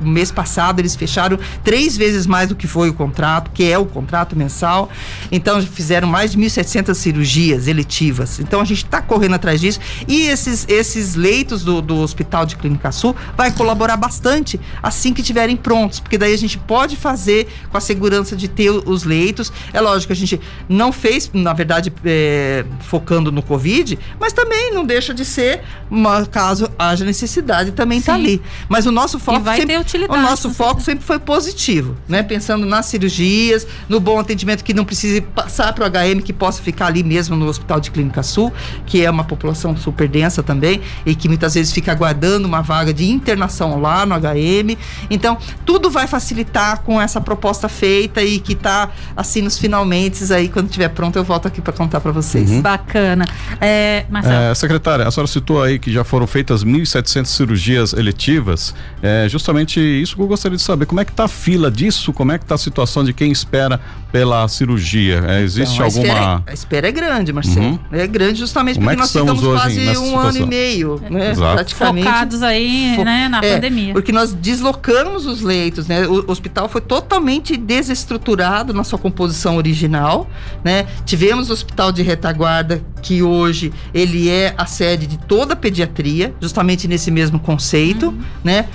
[SPEAKER 3] mês passado eles fecharam três vezes mais do que foi o contrato, que é o contrato mensal. Então fizeram mais de 1.700 cirurgias eletivas. Então a gente está correndo atrás disso e esses esses leitos do, do Hospital de Clínica Sul vai colaborar bastante assim que estiverem prontos, porque daí a gente pode fazer com a segurança de de ter os leitos. É lógico que a gente não fez, na verdade, é, focando no Covid, mas também não deixa de ser, uma, caso haja necessidade, também está ali. Mas o nosso foco sempre, o nosso foco sempre foi positivo, né? Pensando nas cirurgias, no bom atendimento que não precise passar para o HM, que possa ficar ali mesmo no Hospital de Clínica Sul, que é uma população super densa também e que muitas vezes fica aguardando uma vaga de internação lá no HM. Então, tudo vai facilitar com essa proposta feita e que está assim nos finalmente aí quando estiver pronto eu volto aqui para contar para vocês. Uhum.
[SPEAKER 2] Bacana.
[SPEAKER 4] É, é, secretária, a senhora citou aí que já foram feitas 1.700 cirurgias eletivas. É justamente isso que eu gostaria de saber. Como é que está a fila disso? Como é que está a situação de quem espera pela cirurgia? É, existe então, a alguma.
[SPEAKER 3] Espera é, a espera é grande, Marcelo. Uhum. É grande justamente Como porque é nós estamos quase um situação? ano e meio, né?
[SPEAKER 2] Praticamente. Focados aí, né, na
[SPEAKER 3] é,
[SPEAKER 2] pandemia.
[SPEAKER 3] Porque nós deslocamos os leitos, né? O hospital foi totalmente desestruturado na sua composição original, né? Tivemos o hospital de retaguarda que hoje ele é a sede de toda a pediatria, justamente nesse mesmo conceito, uhum. né?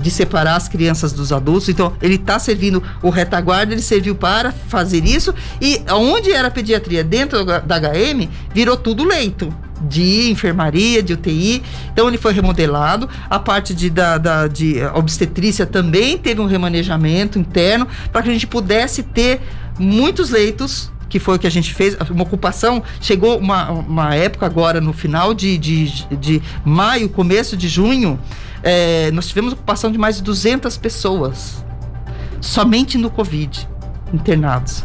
[SPEAKER 3] de separar as crianças dos adultos. Então, ele está servindo o retaguarda, ele serviu para fazer isso. E onde era a pediatria dentro da HM, virou tudo leito de enfermaria, de UTI. Então ele foi remodelado. A parte de, da, da de obstetrícia também teve um remanejamento interno para que a gente pudesse ter muitos leitos que foi o que a gente fez, uma ocupação, chegou uma, uma época agora no final de, de, de maio, começo de junho, é, nós tivemos ocupação de mais de 200 pessoas, somente no Covid, internados.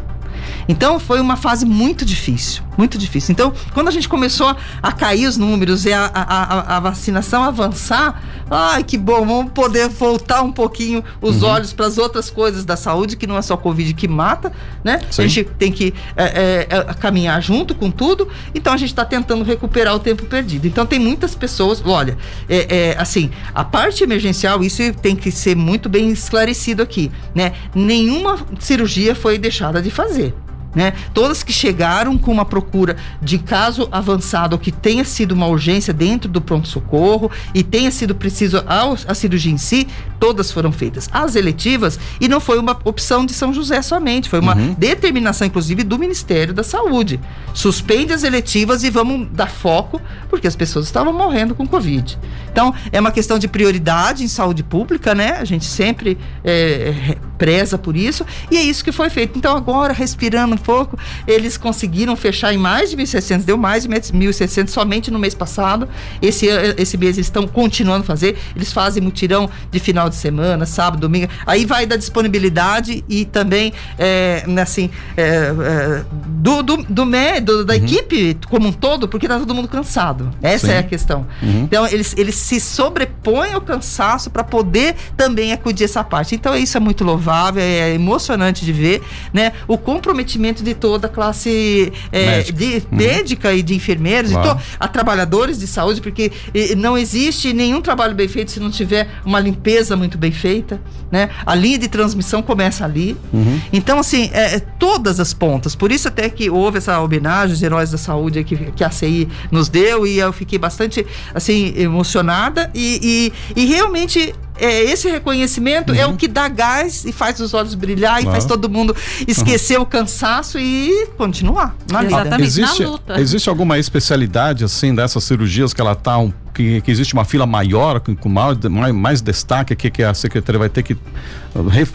[SPEAKER 3] Então foi uma fase muito difícil, muito difícil. Então, quando a gente começou a cair os números e a, a, a vacinação avançar, ai que bom, vamos poder voltar um pouquinho os uhum. olhos para as outras coisas da saúde, que não é só Covid que mata, né? Sim. A gente tem que é, é, é, caminhar junto com tudo, então a gente está tentando recuperar o tempo perdido. Então tem muitas pessoas, olha, é, é, assim, a parte emergencial, isso tem que ser muito bem esclarecido aqui, né? Nenhuma cirurgia foi deixada de fazer. Né? Todas que chegaram com uma procura de caso avançado ou que tenha sido uma urgência dentro do pronto-socorro e tenha sido preciso a, cirurgia em si, todas foram feitas. As eletivas, e não foi uma opção de São José somente, foi uma uhum. determinação, inclusive, do Ministério da Saúde. Suspende as eletivas e vamos dar foco, porque as pessoas estavam morrendo com Covid. Então, é uma questão de prioridade em saúde pública, né? A gente sempre é, preza por isso, e é isso que foi feito. Então, agora, respirando pouco, eles conseguiram fechar em mais de 1.600, deu mais de 1.600 somente no mês passado. Esse, esse mês eles estão continuando a fazer, eles fazem mutirão de final de semana, sábado, domingo. Aí vai da disponibilidade e também, é, assim, é, é, do, do, do, do, da uhum. equipe como um todo, porque tá todo mundo cansado. Essa Sim. é a questão. Uhum. Então, eles, eles se sobrepõem ao cansaço para poder também acudir essa parte. Então, isso é muito louvável, é emocionante de ver, né? O comprometimento de toda a classe é, de uhum. médica e de enfermeiros, claro. a trabalhadores de saúde, porque e, não existe nenhum trabalho bem feito se não tiver uma limpeza muito bem feita, né? A linha de transmissão começa ali. Uhum. Então, assim, é, é todas as pontas. Por isso até que houve essa homenagem aos heróis da saúde que, que a CI nos deu e eu fiquei bastante, assim, emocionada e, e, e realmente é, esse reconhecimento uhum. é o uhum. que dá gás e faz os olhos brilhar e faz todo mundo esquecer uhum. o cansaço e continuar na
[SPEAKER 2] Exatamente,
[SPEAKER 4] existe,
[SPEAKER 2] na luta.
[SPEAKER 4] Existe alguma especialidade, assim, dessas cirurgias que ela tá um que, que, existe uma fila maior, com, com mais, mais, destaque aqui, que a secretaria vai ter que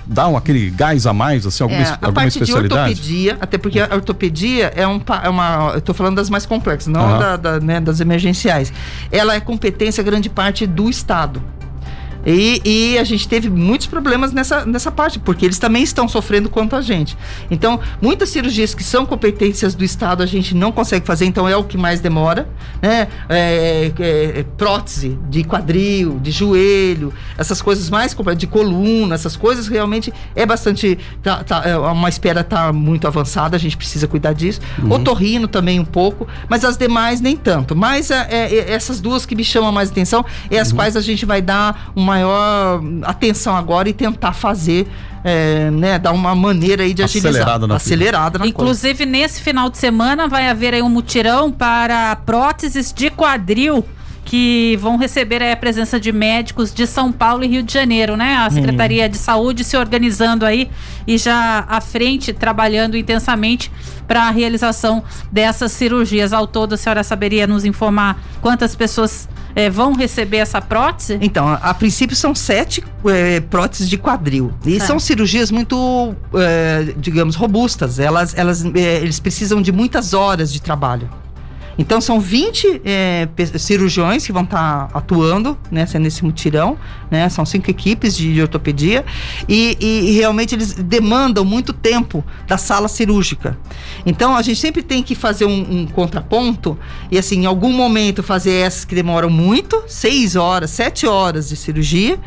[SPEAKER 4] dar um, aquele gás a mais, assim, alguma, é, a alguma parte especialidade?
[SPEAKER 3] De ortopedia, até porque a ortopedia é, um, é uma. Eu estou falando das mais complexas, não uhum. da, da, né, das emergenciais. Ela é competência grande parte do Estado. E, e, a gente teve muitos problemas nessa, nessa parte, porque eles também estão sofrendo quanto a gente. Então, muitas cirurgias que são competências do Estado a gente não consegue fazer, então é o que mais demora. Né? É, é, é prótese de quadril, de joelho, essas coisas mais de coluna, essas coisas realmente é bastante. Tá, tá, é uma espera está muito avançada, a gente precisa cuidar disso. Uhum. Otorrino também um pouco, mas as demais nem tanto. Mas é, é, essas duas que me chamam mais atenção é as uhum. quais a gente vai dar uma maior atenção agora e tentar fazer é, né, dar uma maneira aí de
[SPEAKER 4] acelerada agilizar.
[SPEAKER 3] Na acelerada na
[SPEAKER 2] Inclusive, coisa. nesse final de semana vai haver aí um mutirão para próteses de quadril que vão receber a presença de médicos de São Paulo e Rio de Janeiro, né? A Secretaria hum. de Saúde se organizando aí e já à frente, trabalhando intensamente para a realização dessas cirurgias. Ao todo, a senhora saberia nos informar quantas pessoas é, vão receber essa prótese?
[SPEAKER 3] Então, a, a princípio são sete é, próteses de quadril. E é. são cirurgias muito, é, digamos, robustas. Elas, elas, eles precisam de muitas horas de trabalho. Então são 20 é, cirurgiões que vão estar tá atuando nessa, nesse mutirão, né? São cinco equipes de, de ortopedia e, e, realmente eles demandam muito tempo da sala cirúrgica. Então a gente sempre tem que fazer um, um contraponto e assim, em algum momento fazer essas que demoram muito, seis horas, sete horas de cirurgia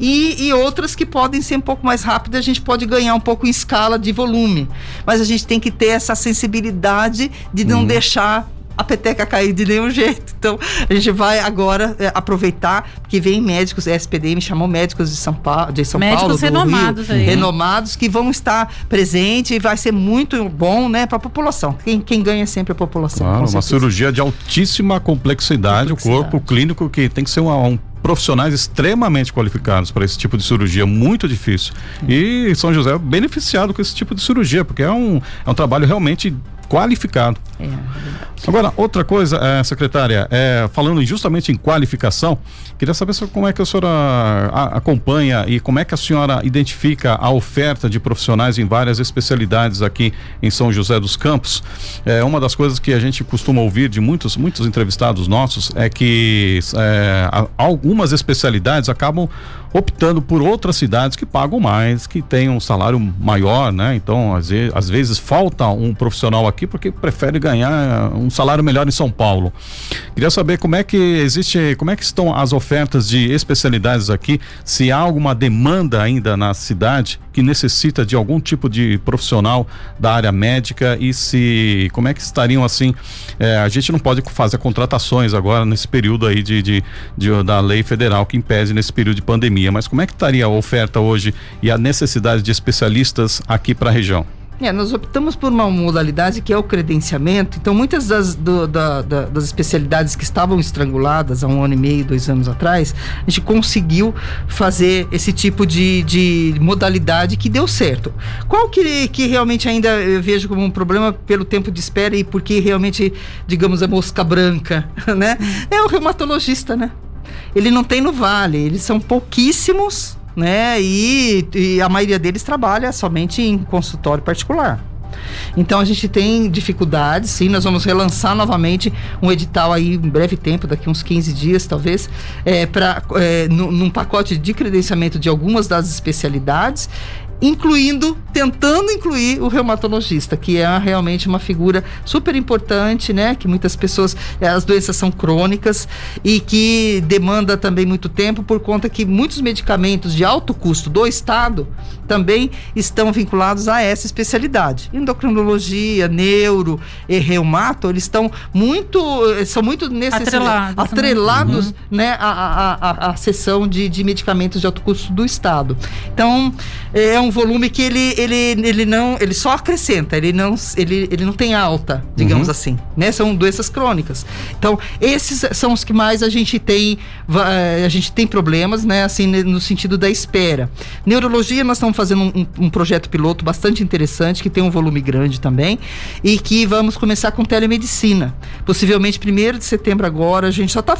[SPEAKER 3] e, e, outras que podem ser um pouco mais rápidas, a gente pode ganhar um pouco em escala de volume. Mas a gente tem que ter essa sensibilidade de não uhum. deixar a peteca cair de nenhum jeito. Então, a gente vai agora é, aproveitar que vem médicos, a SPDM chamou médicos de São Paulo, de São
[SPEAKER 2] médicos
[SPEAKER 3] Paulo,
[SPEAKER 2] renomados
[SPEAKER 3] Rio, aí. renomados que vão estar presentes e vai ser muito bom, né, para a população. Quem, quem ganha é sempre a população.
[SPEAKER 4] Claro, uma cirurgia de altíssima complexidade, complexidade, o corpo clínico que tem que ser uma, um profissionais extremamente qualificados para esse tipo de cirurgia, muito difícil. E São José é beneficiado com esse tipo de cirurgia, porque é um, é um trabalho realmente qualificado. É, Agora, outra coisa, é, secretária, é, falando justamente em qualificação, queria saber como é que a senhora acompanha e como é que a senhora identifica a oferta de profissionais em várias especialidades aqui em São José dos Campos. É, uma das coisas que a gente costuma ouvir de muitos, muitos entrevistados nossos é que algumas especialidades acabam optando por outras cidades que pagam mais, que têm um salário maior, né? Então, às vezes, às vezes falta um profissional aqui porque prefere ganhar um salário melhor em São Paulo. Queria saber como é que existe, como é que estão as ofertas de especialidades aqui, se há alguma demanda ainda na cidade que necessita de algum tipo de profissional da área médica e se como é que estariam assim, é, a gente não pode fazer contratações agora nesse período aí de, de, de da lei federal que impede nesse período de pandemia, mas como é que estaria a oferta hoje e a necessidade de especialistas aqui para a região?
[SPEAKER 3] É, nós optamos por uma modalidade que é o credenciamento. Então, muitas das, do, da, da, das especialidades que estavam estranguladas há um ano e meio, dois anos atrás, a gente conseguiu fazer esse tipo de, de modalidade que deu certo. Qual que, que realmente ainda eu vejo como um problema pelo tempo de espera e porque realmente, digamos, a mosca branca, né? É o reumatologista, né? ele não tem no Vale, eles são pouquíssimos, né? E, e a maioria deles trabalha somente em consultório particular. Então a gente tem dificuldades, sim, nós vamos relançar novamente um edital aí em breve tempo, daqui uns 15 dias talvez, é, para é, num pacote de credenciamento de algumas das especialidades incluindo, tentando incluir o reumatologista, que é realmente uma figura super importante, né? Que muitas pessoas, eh, as doenças são crônicas e que demanda também muito tempo por conta que muitos medicamentos de alto custo do Estado também estão vinculados a essa especialidade. Endocrinologia, neuro e reumato, eles estão muito, eh, são muito
[SPEAKER 2] necessários, atrelados,
[SPEAKER 3] atrelados uhum. né, a, a, a, a, sessão de, de medicamentos de alto custo do Estado. Então, é um volume que ele, ele, ele não, ele só acrescenta, ele não, ele, ele não tem alta, digamos uhum. assim, né? São doenças crônicas. Então, esses são os que mais a gente tem, a gente tem problemas, né? Assim, no sentido da espera. Neurologia, nós estamos fazendo um, um projeto piloto bastante interessante, que tem um volume grande também, e que vamos começar com telemedicina. Possivelmente, primeiro de setembro agora, a gente só está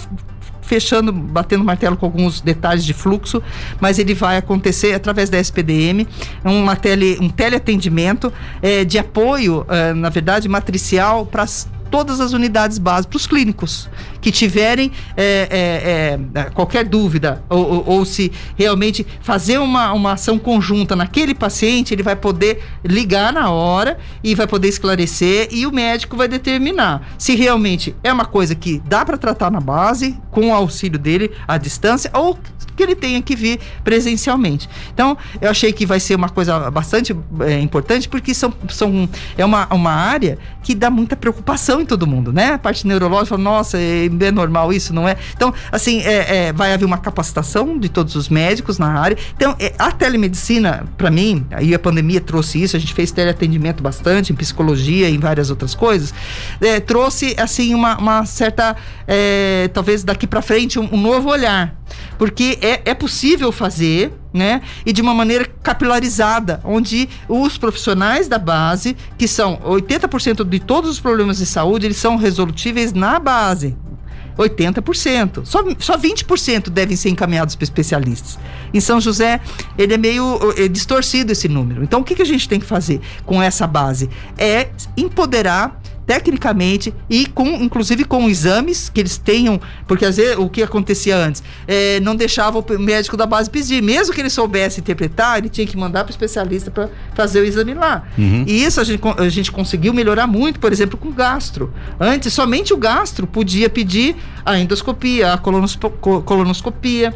[SPEAKER 3] fechando, batendo martelo com alguns detalhes de fluxo, mas ele vai acontecer através da SPDM, uma tele, um teleatendimento é, de apoio, é, na verdade, matricial para todas as unidades básicas, para os clínicos que tiverem é, é, é, qualquer dúvida ou, ou, ou, se realmente fazer uma, uma ação conjunta naquele paciente, ele vai poder ligar na hora e vai poder esclarecer e o médico vai determinar se realmente é uma coisa que dá para tratar na base com o auxílio dele à distância ou que ele tenha que vir presencialmente. Então, eu achei que vai ser uma coisa bastante é, importante, porque são, são, é uma, uma área que dá muita preocupação em todo mundo, né? A parte neurológica, nossa, é, é normal isso, não é? Então, assim, é, é, vai haver uma capacitação de todos os médicos na área. Então, é, a telemedicina, para mim, aí a pandemia trouxe isso, a gente fez teleatendimento bastante em psicologia, em várias outras coisas, é, trouxe, assim, uma, uma certa, talvez daqui para frente, um, um novo olhar porque é, é possível fazer, né? E de uma maneira capilarizada, onde os profissionais da base, que são 80% de todos os problemas de saúde, eles são resolutíveis na base. 80%. Só, só 20% devem ser encaminhados para especialistas. Em São José, ele é meio é distorcido esse número. Então, o que, que a gente tem que fazer com essa base? É empoderar tecnicamente e com inclusive com exames que eles tenham, porque às vezes o que acontecia antes é, não deixava o médico da base pedir, mesmo que ele soubesse interpretar, ele tinha que mandar para o especialista para fazer o exame lá. Uhum. E isso a gente, a gente conseguiu melhorar muito, por exemplo, com o gastro. Antes somente o gastro podia pedir a endoscopia, a colonoscopia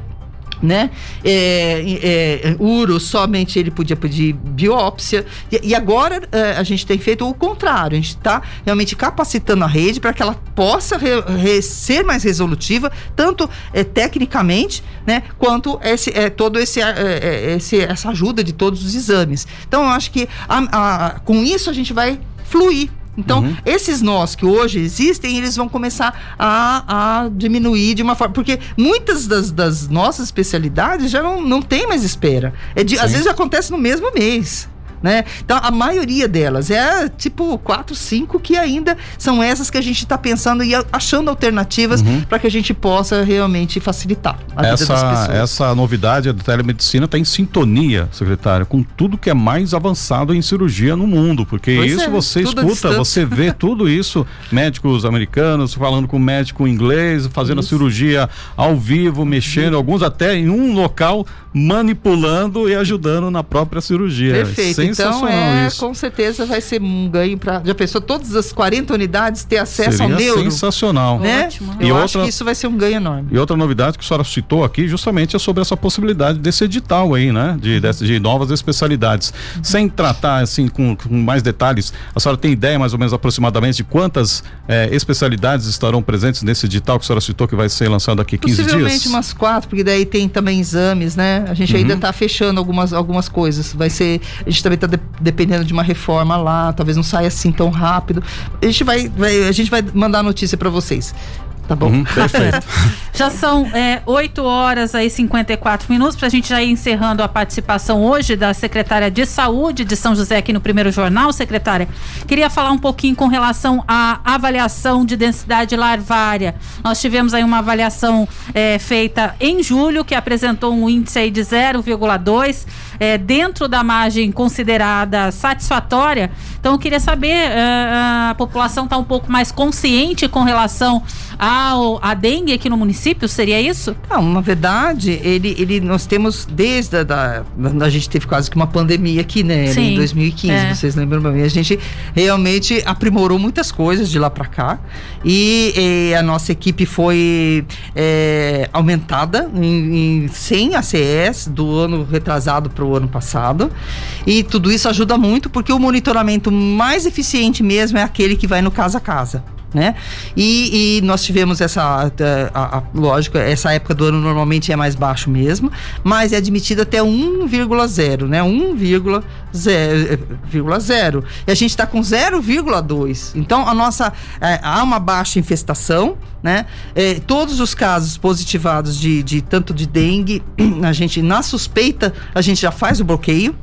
[SPEAKER 3] né? É, é, uro, somente ele podia pedir biópsia. E, e agora é, a gente tem feito o contrário, a gente está realmente capacitando a rede para que ela possa re, re, ser mais resolutiva, tanto é, tecnicamente, né, quanto esse, é, todo esse, é, é, esse, essa ajuda de todos os exames. Então, eu acho que a, a, com isso a gente vai fluir então, uhum. esses nós que hoje existem, eles vão começar a, a diminuir de uma forma. Porque muitas das, das nossas especialidades já não, não tem mais espera. É de, às vezes acontece no mesmo mês né? Então, a maioria delas é tipo quatro, cinco que ainda são essas que a gente está pensando e achando alternativas uhum. para que a gente possa realmente facilitar a
[SPEAKER 4] essa, vida das pessoas. Essa novidade da telemedicina está em sintonia, secretária, com tudo que é mais avançado em cirurgia no mundo, porque pois isso é, você escuta, você vê tudo isso, médicos americanos falando com médico inglês, fazendo isso. a cirurgia ao vivo, mexendo, uhum. alguns até em um local manipulando e ajudando na própria cirurgia.
[SPEAKER 3] Perfeito. Então, é, isso. com certeza vai ser um ganho para. Já pensou todas as 40 unidades ter acesso
[SPEAKER 4] Seria
[SPEAKER 3] ao neuro?
[SPEAKER 4] Sensacional.
[SPEAKER 3] Né? Ótimo. Eu e acho outra, que isso vai ser um ganho enorme.
[SPEAKER 4] E outra novidade que a senhora citou aqui, justamente é sobre essa possibilidade desse edital aí, né? De, de, de novas especialidades. Uhum. Sem tratar, assim, com, com, mais detalhes, a senhora tem ideia, mais ou menos, aproximadamente, de quantas eh, especialidades estarão presentes nesse edital que a senhora citou que vai ser lançado aqui 15 dias?
[SPEAKER 3] Possivelmente umas quatro, porque daí tem também exames, né? A gente uhum. ainda está fechando algumas, algumas coisas. Vai ser. A gente também está de, dependendo de uma reforma lá, talvez não saia assim tão rápido. A gente vai, vai a gente vai mandar notícia para vocês. Tá bom? Uhum,
[SPEAKER 4] perfeito.
[SPEAKER 2] já são é, 8 horas aí 54 minutos para a gente já ir encerrando a participação hoje da secretária de saúde de São José aqui no primeiro jornal, secretária. Queria falar um pouquinho com relação à avaliação de densidade larvária. Nós tivemos aí uma avaliação é, feita em julho que apresentou um índice aí de 0,2 é, dentro da margem considerada satisfatória. Então eu queria saber, é, a população está um pouco mais consciente com relação ao, a dengue aqui no município, seria isso?
[SPEAKER 3] Não, na verdade, ele, ele, nós temos desde a, da, a gente teve quase que uma pandemia aqui, né? Sim, em 2015, é. vocês lembram bem? A gente realmente aprimorou muitas coisas de lá para cá e, e, a nossa equipe foi é, aumentada em, em 100 ACS do ano retrasado para o ano passado e tudo isso ajuda muito porque o monitoramento mais eficiente mesmo é aquele que vai no casa a casa né? E, e, nós tivemos essa, a, a, a, lógico, essa época do ano normalmente é mais baixo mesmo, mas é admitido até 1,0, né? 1,0. E a gente está com 0,2. Então a nossa é, há uma baixa infestação, né? É, todos os casos positivados de, de tanto de dengue, a gente na suspeita a gente já faz o bloqueio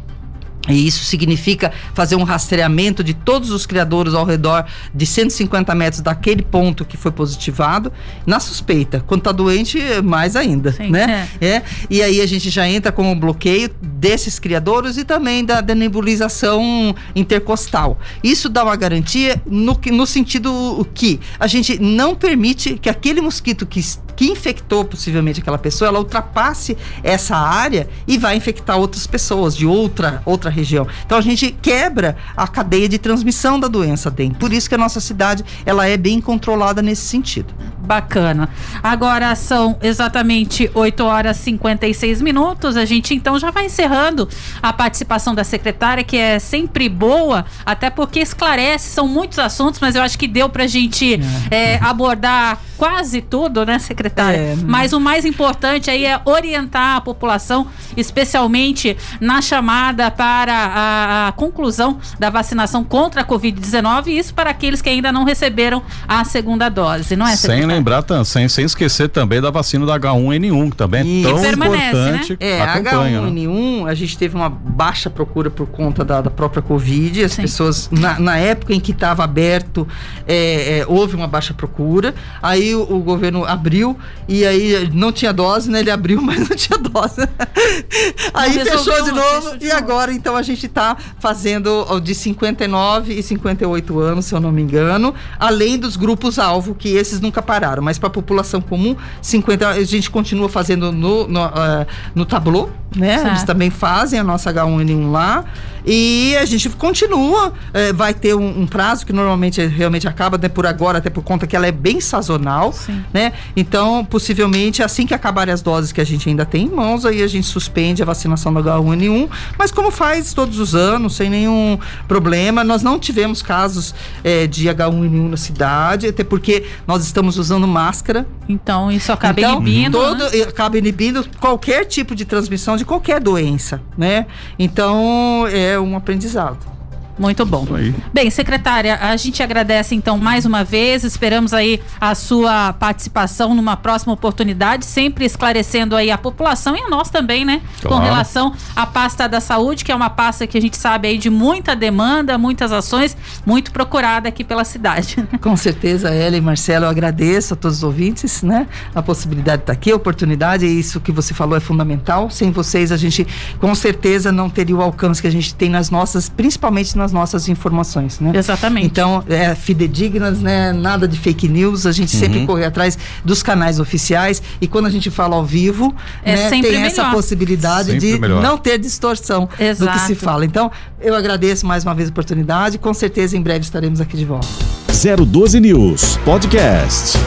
[SPEAKER 3] E isso significa fazer um rastreamento de todos os criadores ao redor de 150 metros daquele ponto que foi positivado, na suspeita. Quando está doente, mais ainda, Sim, né? É. é. E aí a gente já entra com o bloqueio desses criadores e também da, da nebulização intercostal. Isso dá uma garantia no, no sentido que a gente não permite que aquele mosquito que que infectou possivelmente aquela pessoa, ela ultrapasse essa área e vai infectar outras pessoas de outra, outra região. Então a gente quebra a cadeia de transmissão da doença dengue. Por isso que a nossa cidade ela é bem controlada nesse sentido.
[SPEAKER 2] Bacana. Agora são exatamente 8 horas e 56 minutos. A gente então já vai encerrando a participação da secretária, que é sempre boa, até porque esclarece, são muitos assuntos, mas eu acho que deu para a gente é. É, abordar quase tudo, né, secretária? É. Mas o mais importante aí é orientar a população, especialmente na chamada para a, a conclusão da vacinação contra a Covid-19, isso para aqueles que ainda não receberam a segunda dose, não é,
[SPEAKER 4] secretária? Sem lembrar, sem, sem esquecer também da vacina da H1N1, que também é tão importante. Né?
[SPEAKER 3] É, H1N1, né? a gente teve uma baixa procura por conta da, da própria Covid, as Sim. pessoas, na, na, época em que estava aberto, é, é, houve uma baixa procura, aí aí o, o, governo abriu e aí não tinha dose, né? Ele abriu, mas não tinha dose. aí fechou de novo fechou de e novo. agora então a gente está fazendo de 59 e 58 anos, se eu não me engano, além dos grupos alvo que esses nunca pararam, mas para a população comum, 50 a gente continua fazendo no no, uh, no tablô, né? Certo. Eles também fazem a nossa H1N1 lá. E a gente continua, é, vai ter um, um, prazo que normalmente realmente acaba né, por agora, até por conta que ela é bem sazonal, Sim. né? Então, possivelmente, assim que acabarem as doses que a gente ainda tem em mãos, aí a gente suspende a vacinação do H1N1, mas como faz todos os anos, sem nenhum problema. Nós não tivemos casos é, de H1N1 na cidade, até porque nós estamos usando máscara.
[SPEAKER 2] Então, isso acaba então, inibindo.
[SPEAKER 3] Todo, né? Acaba inibindo qualquer tipo de transmissão de qualquer doença, né? Então, é é um aprendizado.
[SPEAKER 2] Muito bom. Bem, secretária, a gente agradece então mais uma vez, esperamos aí a sua participação numa próxima oportunidade, sempre esclarecendo aí a população e a nós também, né? Claro. Com relação à pasta da saúde, que é uma pasta que a gente sabe aí de muita demanda, muitas ações, muito procurada aqui pela cidade.
[SPEAKER 3] Com certeza, Ela e Marcelo, eu agradeço a todos os ouvintes, né? A possibilidade de estar aqui, a oportunidade, isso que você falou é fundamental. Sem vocês, a gente com certeza não teria o alcance que a gente tem nas nossas, principalmente nas nas nossas informações, né?
[SPEAKER 2] Exatamente.
[SPEAKER 3] Então, é, fidedignas, né? Nada de fake news, a gente uhum. sempre corre atrás dos canais oficiais e quando a gente fala ao vivo, é né, tem melhor. essa possibilidade sempre de melhor. não ter distorção Exato. do que se fala. Então, eu agradeço mais uma vez a oportunidade, com certeza em breve estaremos aqui de volta.
[SPEAKER 1] 012 News Podcast.